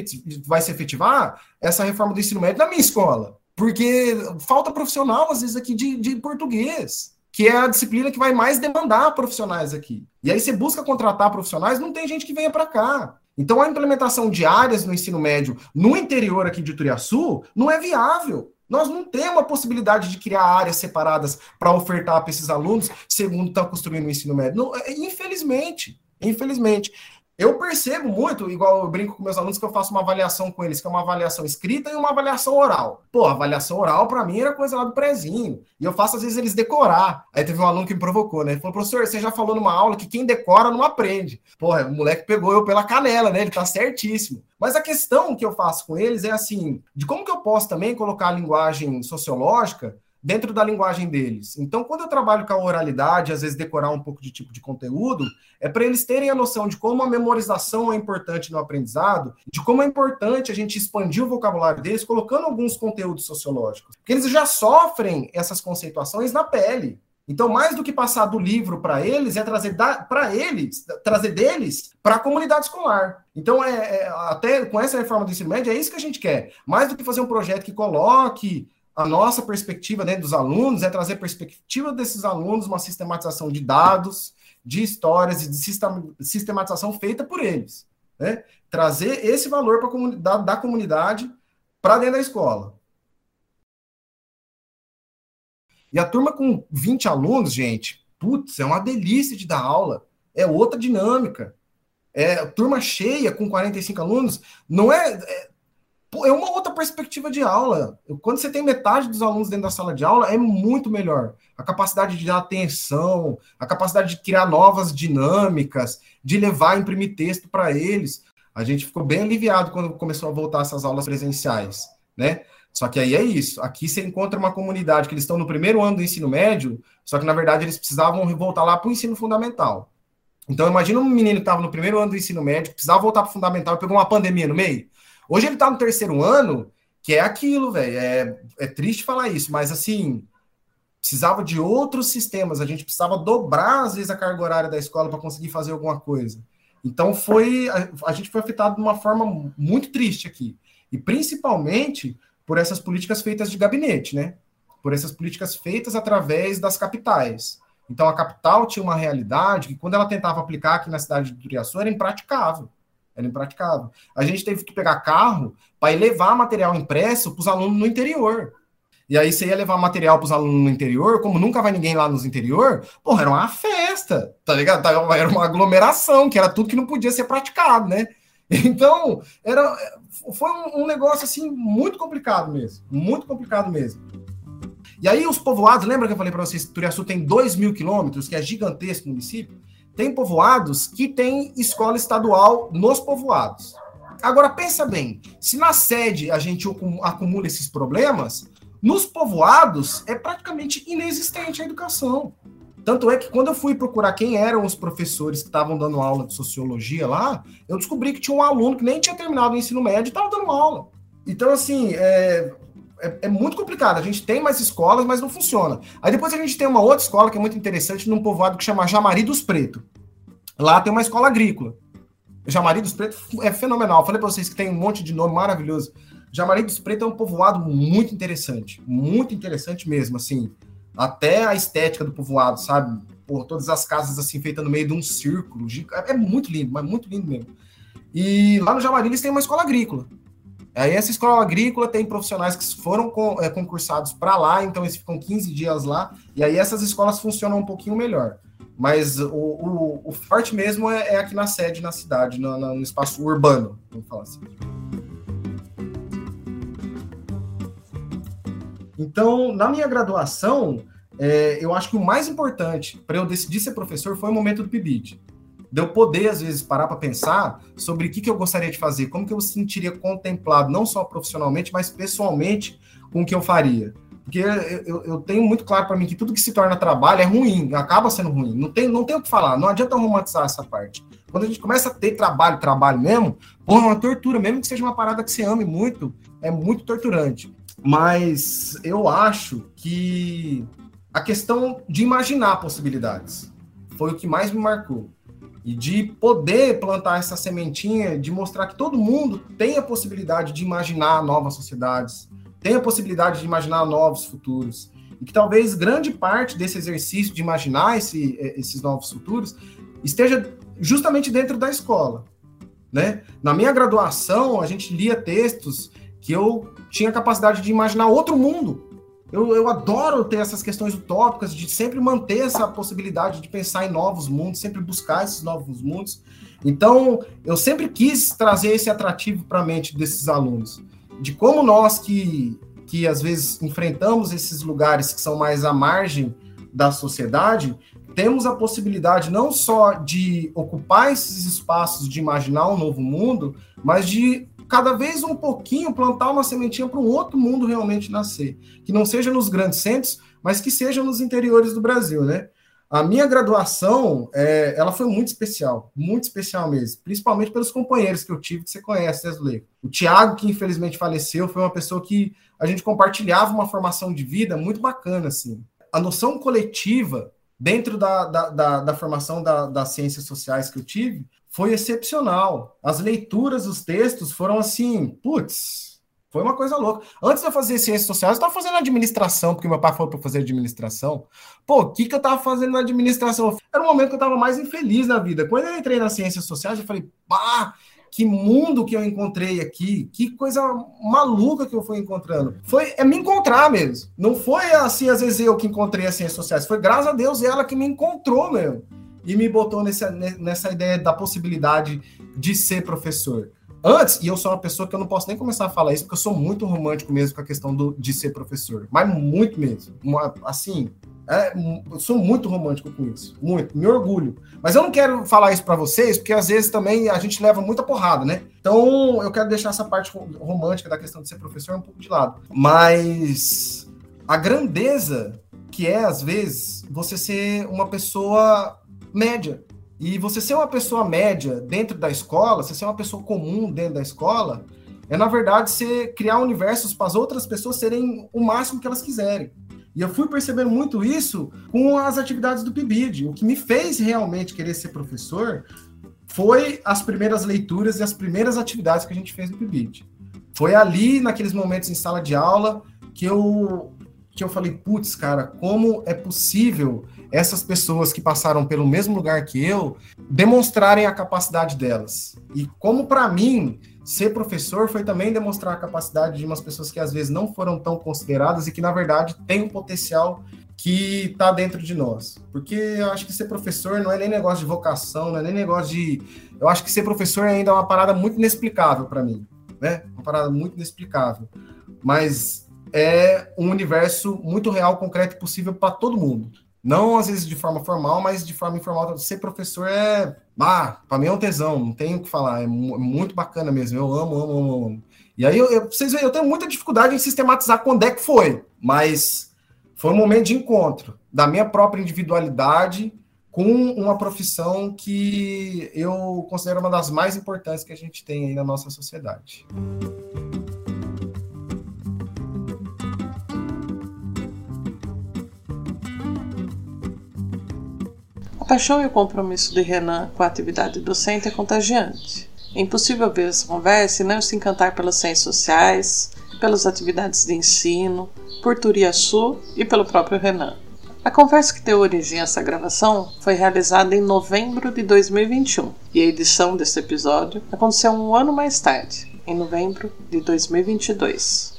vai se efetivar essa reforma do ensino médio na minha escola. Porque falta profissional, às vezes, aqui de, de português, que é a disciplina que vai mais demandar profissionais aqui. E aí você busca contratar profissionais, não tem gente que venha para cá. Então a implementação de áreas no ensino médio no interior aqui de Turiaçu não é viável. Nós não temos a possibilidade de criar áreas separadas para ofertar para esses alunos, segundo está construindo o ensino médio. Não, é, infelizmente, infelizmente. Eu percebo muito, igual eu brinco com meus alunos, que eu faço uma avaliação com eles, que é uma avaliação escrita e uma avaliação oral. Pô, avaliação oral, para mim, era coisa lá do prezinho. E eu faço, às vezes, eles decorar. Aí teve um aluno que me provocou, né? Ele falou, professor, você já falou numa aula que quem decora não aprende. Porra, o moleque pegou eu pela canela, né? Ele tá certíssimo. Mas a questão que eu faço com eles é assim, de como que eu posso também colocar a linguagem sociológica dentro da linguagem deles. Então, quando eu trabalho com a oralidade, às vezes decorar um pouco de tipo de conteúdo, é para eles terem a noção de como a memorização é importante no aprendizado, de como é importante a gente expandir o vocabulário deles, colocando alguns conteúdos sociológicos. Porque eles já sofrem essas conceituações na pele. Então, mais do que passar do livro para eles, é trazer para eles, trazer deles para a comunidade escolar. Então, é, é, até com essa reforma do ensino médio, é isso que a gente quer. Mais do que fazer um projeto que coloque a nossa perspectiva dentro dos alunos é trazer perspectiva desses alunos, uma sistematização de dados, de histórias e de sistematização feita por eles. Né? Trazer esse valor para a comunidade, da comunidade para dentro da escola. E a turma com 20 alunos, gente, putz, é uma delícia de dar aula. É outra dinâmica. É, turma cheia com 45 alunos, não é, é é uma outra perspectiva de aula. Quando você tem metade dos alunos dentro da sala de aula, é muito melhor. A capacidade de dar atenção, a capacidade de criar novas dinâmicas, de levar, imprimir texto para eles. A gente ficou bem aliviado quando começou a voltar essas aulas presenciais, né? Só que aí é isso. Aqui você encontra uma comunidade que eles estão no primeiro ano do ensino médio, só que na verdade eles precisavam voltar lá para o ensino fundamental. Então imagina um menino que estava no primeiro ano do ensino médio, precisava voltar para o fundamental e pegou uma pandemia no meio. Hoje ele tá no terceiro ano, que é aquilo, velho. É, é triste falar isso, mas assim, precisava de outros sistemas. A gente precisava dobrar, às vezes, a carga horária da escola para conseguir fazer alguma coisa. Então foi. A, a, gente foi afetado de uma forma muito triste aqui. E principalmente por essas políticas feitas de gabinete, né? Por essas políticas feitas através das capitais. Então a capital tinha uma realidade que, quando ela tentava aplicar aqui na cidade de Turiaçu, era impraticável. Era impraticável. A gente teve que pegar carro para levar material impresso para os alunos no interior. E aí você ia levar material para os alunos no interior, como nunca vai ninguém lá nos interior, porra, era uma festa, tá ligado? Era uma aglomeração, que era tudo que não podia ser praticado, né? *laughs* Então, era, foi um, negócio assim muito complicado mesmo, muito complicado mesmo. E aí os povoados, lembra que eu falei para vocês que Turiaçu tem 2 mil quilômetros, que é gigantesco município? Tem povoados que tem escola estadual nos povoados. Agora pensa bem, se na sede a gente acumula esses problemas, nos povoados é praticamente inexistente a educação. Tanto é que quando eu fui procurar quem eram os professores que estavam dando aula de sociologia lá, eu descobri que tinha um aluno que nem tinha terminado o ensino médio e estava dando aula. Então, assim, é, é, é, muito complicado. A gente tem mais escolas, mas não funciona. Aí depois a gente tem uma outra escola que é muito interessante num povoado que chama Jamari dos Preto. Lá tem uma escola agrícola. Jamari dos Preto é fenomenal. falei para vocês que tem um monte de nome maravilhoso. Jamari dos Preto é um povoado muito interessante, muito interessante mesmo, assim. Até a estética do povoado, sabe? Por todas as casas assim feitas no meio de um círculo, é muito lindo, mas muito lindo mesmo. E lá no Jamari eles têm uma escola agrícola. Aí essa escola agrícola tem profissionais que foram é, concursados para lá, então eles ficam 15 dias lá, e aí essas escolas funcionam um pouquinho melhor. Mas o, o, o forte mesmo é, é, aqui na sede, na cidade, no, no espaço urbano, vamos falar assim. Então, na minha graduação, é, eu acho que o mais importante para eu decidir ser professor foi o momento do PIBID de eu poder, às vezes, parar para pensar sobre o que, que eu gostaria de fazer, como que eu sentiria contemplado, não só profissionalmente, mas pessoalmente, com o que eu faria. Porque eu, eu, tenho muito claro para mim que tudo que se torna trabalho é ruim, acaba sendo ruim. Não tem, não tem o que falar, não adianta romantizar essa parte. Quando a gente começa a ter trabalho, trabalho mesmo, pô, é uma tortura, mesmo que seja uma parada que você ame muito, é muito torturante. Mas eu acho que a questão de imaginar possibilidades foi o que mais me marcou e de poder plantar essa sementinha, de mostrar que todo mundo tem a possibilidade de imaginar novas sociedades, tem a possibilidade de imaginar novos futuros. E que talvez grande parte desse exercício de imaginar esse, eh, esses novos futuros esteja justamente dentro da escola. Né? Na minha graduação, a gente lia textos que eu tinha capacidade de imaginar outro mundo, eu, eu adoro ter essas questões utópicas, de sempre manter essa possibilidade de pensar em novos mundos, sempre buscar esses novos mundos. Então, eu sempre quis trazer esse atrativo para a mente desses alunos, de como nós que, que às vezes enfrentamos esses lugares que são mais à margem da sociedade, temos a possibilidade não só de ocupar esses espaços de imaginar um novo mundo, mas de cada vez um pouquinho plantar uma sementinha para um outro mundo realmente nascer, que não seja nos grandes centros, mas que seja nos interiores do Brasil, né? A minha graduação, é, ela foi muito especial, muito especial mesmo, principalmente pelos companheiros que eu tive, que você conhece, né, Zuleika? O Tiago, que infelizmente faleceu, foi uma pessoa que a gente compartilhava uma formação de vida muito bacana, assim. A noção coletiva dentro da, da, da, da formação da, das ciências sociais que eu tive foi excepcional. As leituras dos textos foram assim, putz, foi uma coisa louca. Antes de eu fazer ciências sociais, eu estava fazendo administração, porque meu pai falou para fazer administração. Pô, o que, que eu estava fazendo na administração? Era o momento que eu estava mais infeliz na vida. Quando eu entrei nas ciências sociais, eu falei, pá, que mundo que eu encontrei aqui, que coisa maluca que eu fui encontrando. Foi é me encontrar mesmo. Não foi assim, às vezes eu que encontrei as ciências sociais, foi graças a Deus ela que me encontrou mesmo e me botou nessa, nessa ideia da possibilidade de ser professor. Antes, e eu sou uma pessoa que eu não posso nem começar a falar isso, porque eu sou muito romântico mesmo com a questão do, de ser professor. Mas muito mesmo. Assim, é, eu sou muito romântico com isso. Muito. Me orgulho. Mas eu não quero falar isso para vocês, porque às vezes também a gente leva muita porrada, né? Então, eu quero deixar essa parte romântica da questão de ser professor um pouco de lado. Mas a grandeza que é, às vezes, você ser uma pessoa média. E você ser uma pessoa média dentro da escola, você ser uma pessoa comum dentro da escola, é na verdade você criar universos para as outras pessoas serem o máximo que elas quiserem. E eu fui percebendo muito isso com as atividades do PIBID. O que me fez realmente querer ser professor foi as primeiras leituras e as primeiras atividades que a gente fez no PIBID. Foi ali, naqueles momentos em sala de aula, que eu, que eu falei, putz, cara, como é possível essas pessoas que passaram pelo mesmo lugar que eu demonstrarem a capacidade delas. E como para mim ser professor foi também demonstrar a capacidade de umas pessoas que às vezes não foram tão consideradas e que, na verdade, têm um potencial que está dentro de nós. Porque eu acho que ser professor não é nem negócio de vocação, não é nem negócio de. Eu acho que ser professor ainda é uma parada muito inexplicável para mim, né? Uma parada muito inexplicável. Mas é um universo muito real, concreto e possível para todo mundo. Não às vezes de forma formal, mas de forma informal. Ser professor é. Ah, para mim é um tesão, não tenho o que falar. É muito bacana mesmo. Eu amo, amo, amo, amo. E aí, eu, eu, vocês veem, eu tenho muita dificuldade em sistematizar quando é que foi, mas foi um momento de encontro da minha própria individualidade com uma profissão que eu considero uma das mais importantes que a gente tem aí na nossa sociedade. Paixão e o compromisso de Renan com a atividade docente é contagiante. É impossível ver essa conversa e não se encantar pelas ciências sociais, pelas atividades de ensino, por Turiaçu e pelo próprio Renan. A conversa que deu origem a essa gravação foi realizada em novembro de 2021 e a edição desse episódio aconteceu um ano mais tarde, em novembro de 2022.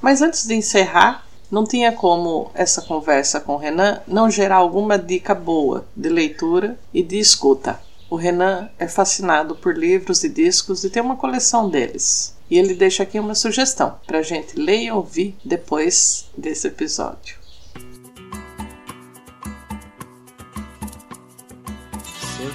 Mas antes de encerrar, não tinha como essa conversa com o Renan não gerar alguma dica boa de leitura e de escuta. O Renan é fascinado por livros e discos e tem uma coleção deles. E ele deixa aqui uma sugestão para a gente ler e ouvir depois desse episódio.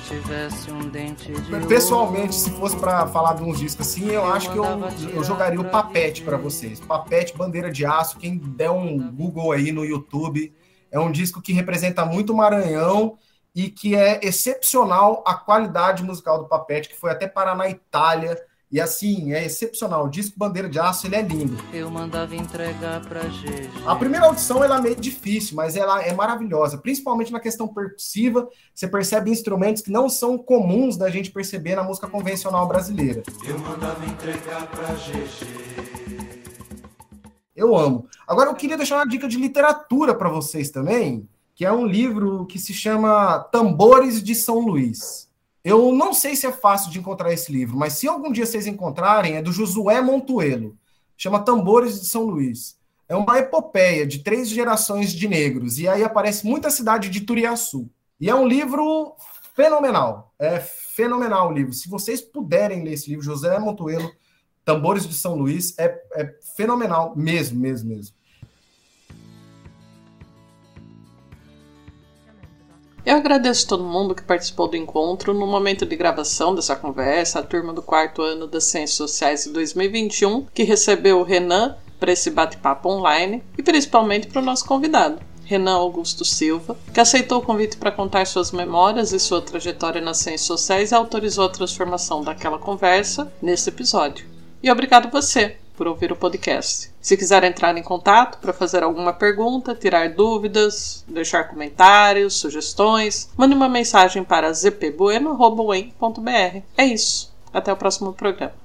Tivesse um dente de Pessoalmente, se fosse para falar de uns discos assim, eu acho que eu, eu jogaria o Papete para vocês. Papete, Bandeira de Aço, quem der um Google aí no YouTube, é um disco que representa muito o Maranhão e que é excepcional a qualidade musical do Papete, que foi até parar na Itália e assim, é excepcional. O disco Bandeira de Aço, ele é lindo. Eu mandava entregar pra GG. A primeira audição ela é meio difícil, mas ela é maravilhosa, principalmente na questão percussiva. Você percebe instrumentos que não são comuns da gente perceber na música convencional brasileira. Eu mandava entregar pra GG. Eu amo. Agora eu queria deixar uma dica de literatura para vocês também, que é um livro que se chama Tambores de São Luís. Eu não sei se é fácil de encontrar esse livro, mas se algum dia vocês encontrarem, é do Josué Montuelo. Chama Tambores de São Luís. É uma epopeia de três gerações de negros. E aí aparece muita cidade de Turiaçu. E é um livro fenomenal. É fenomenal o livro. Se vocês puderem ler esse livro, José Montuelo, Tambores de São Luís, é, é fenomenal mesmo, mesmo, mesmo. Eu agradeço todo mundo que participou do encontro no momento de gravação dessa conversa, a turma do quarto ano das Ciências Sociais de 2021, que recebeu o Renan para esse bate-papo online e principalmente para o nosso convidado, Renan Augusto Silva, que aceitou o convite para contar suas memórias e sua trajetória nas ciências sociais e autorizou a transformação daquela conversa nesse episódio. E obrigado você por ouvir o podcast. Se quiser entrar em contato para fazer alguma pergunta, tirar dúvidas, deixar comentários, sugestões, mande uma mensagem para zpbueno.br. É isso. Até o próximo programa.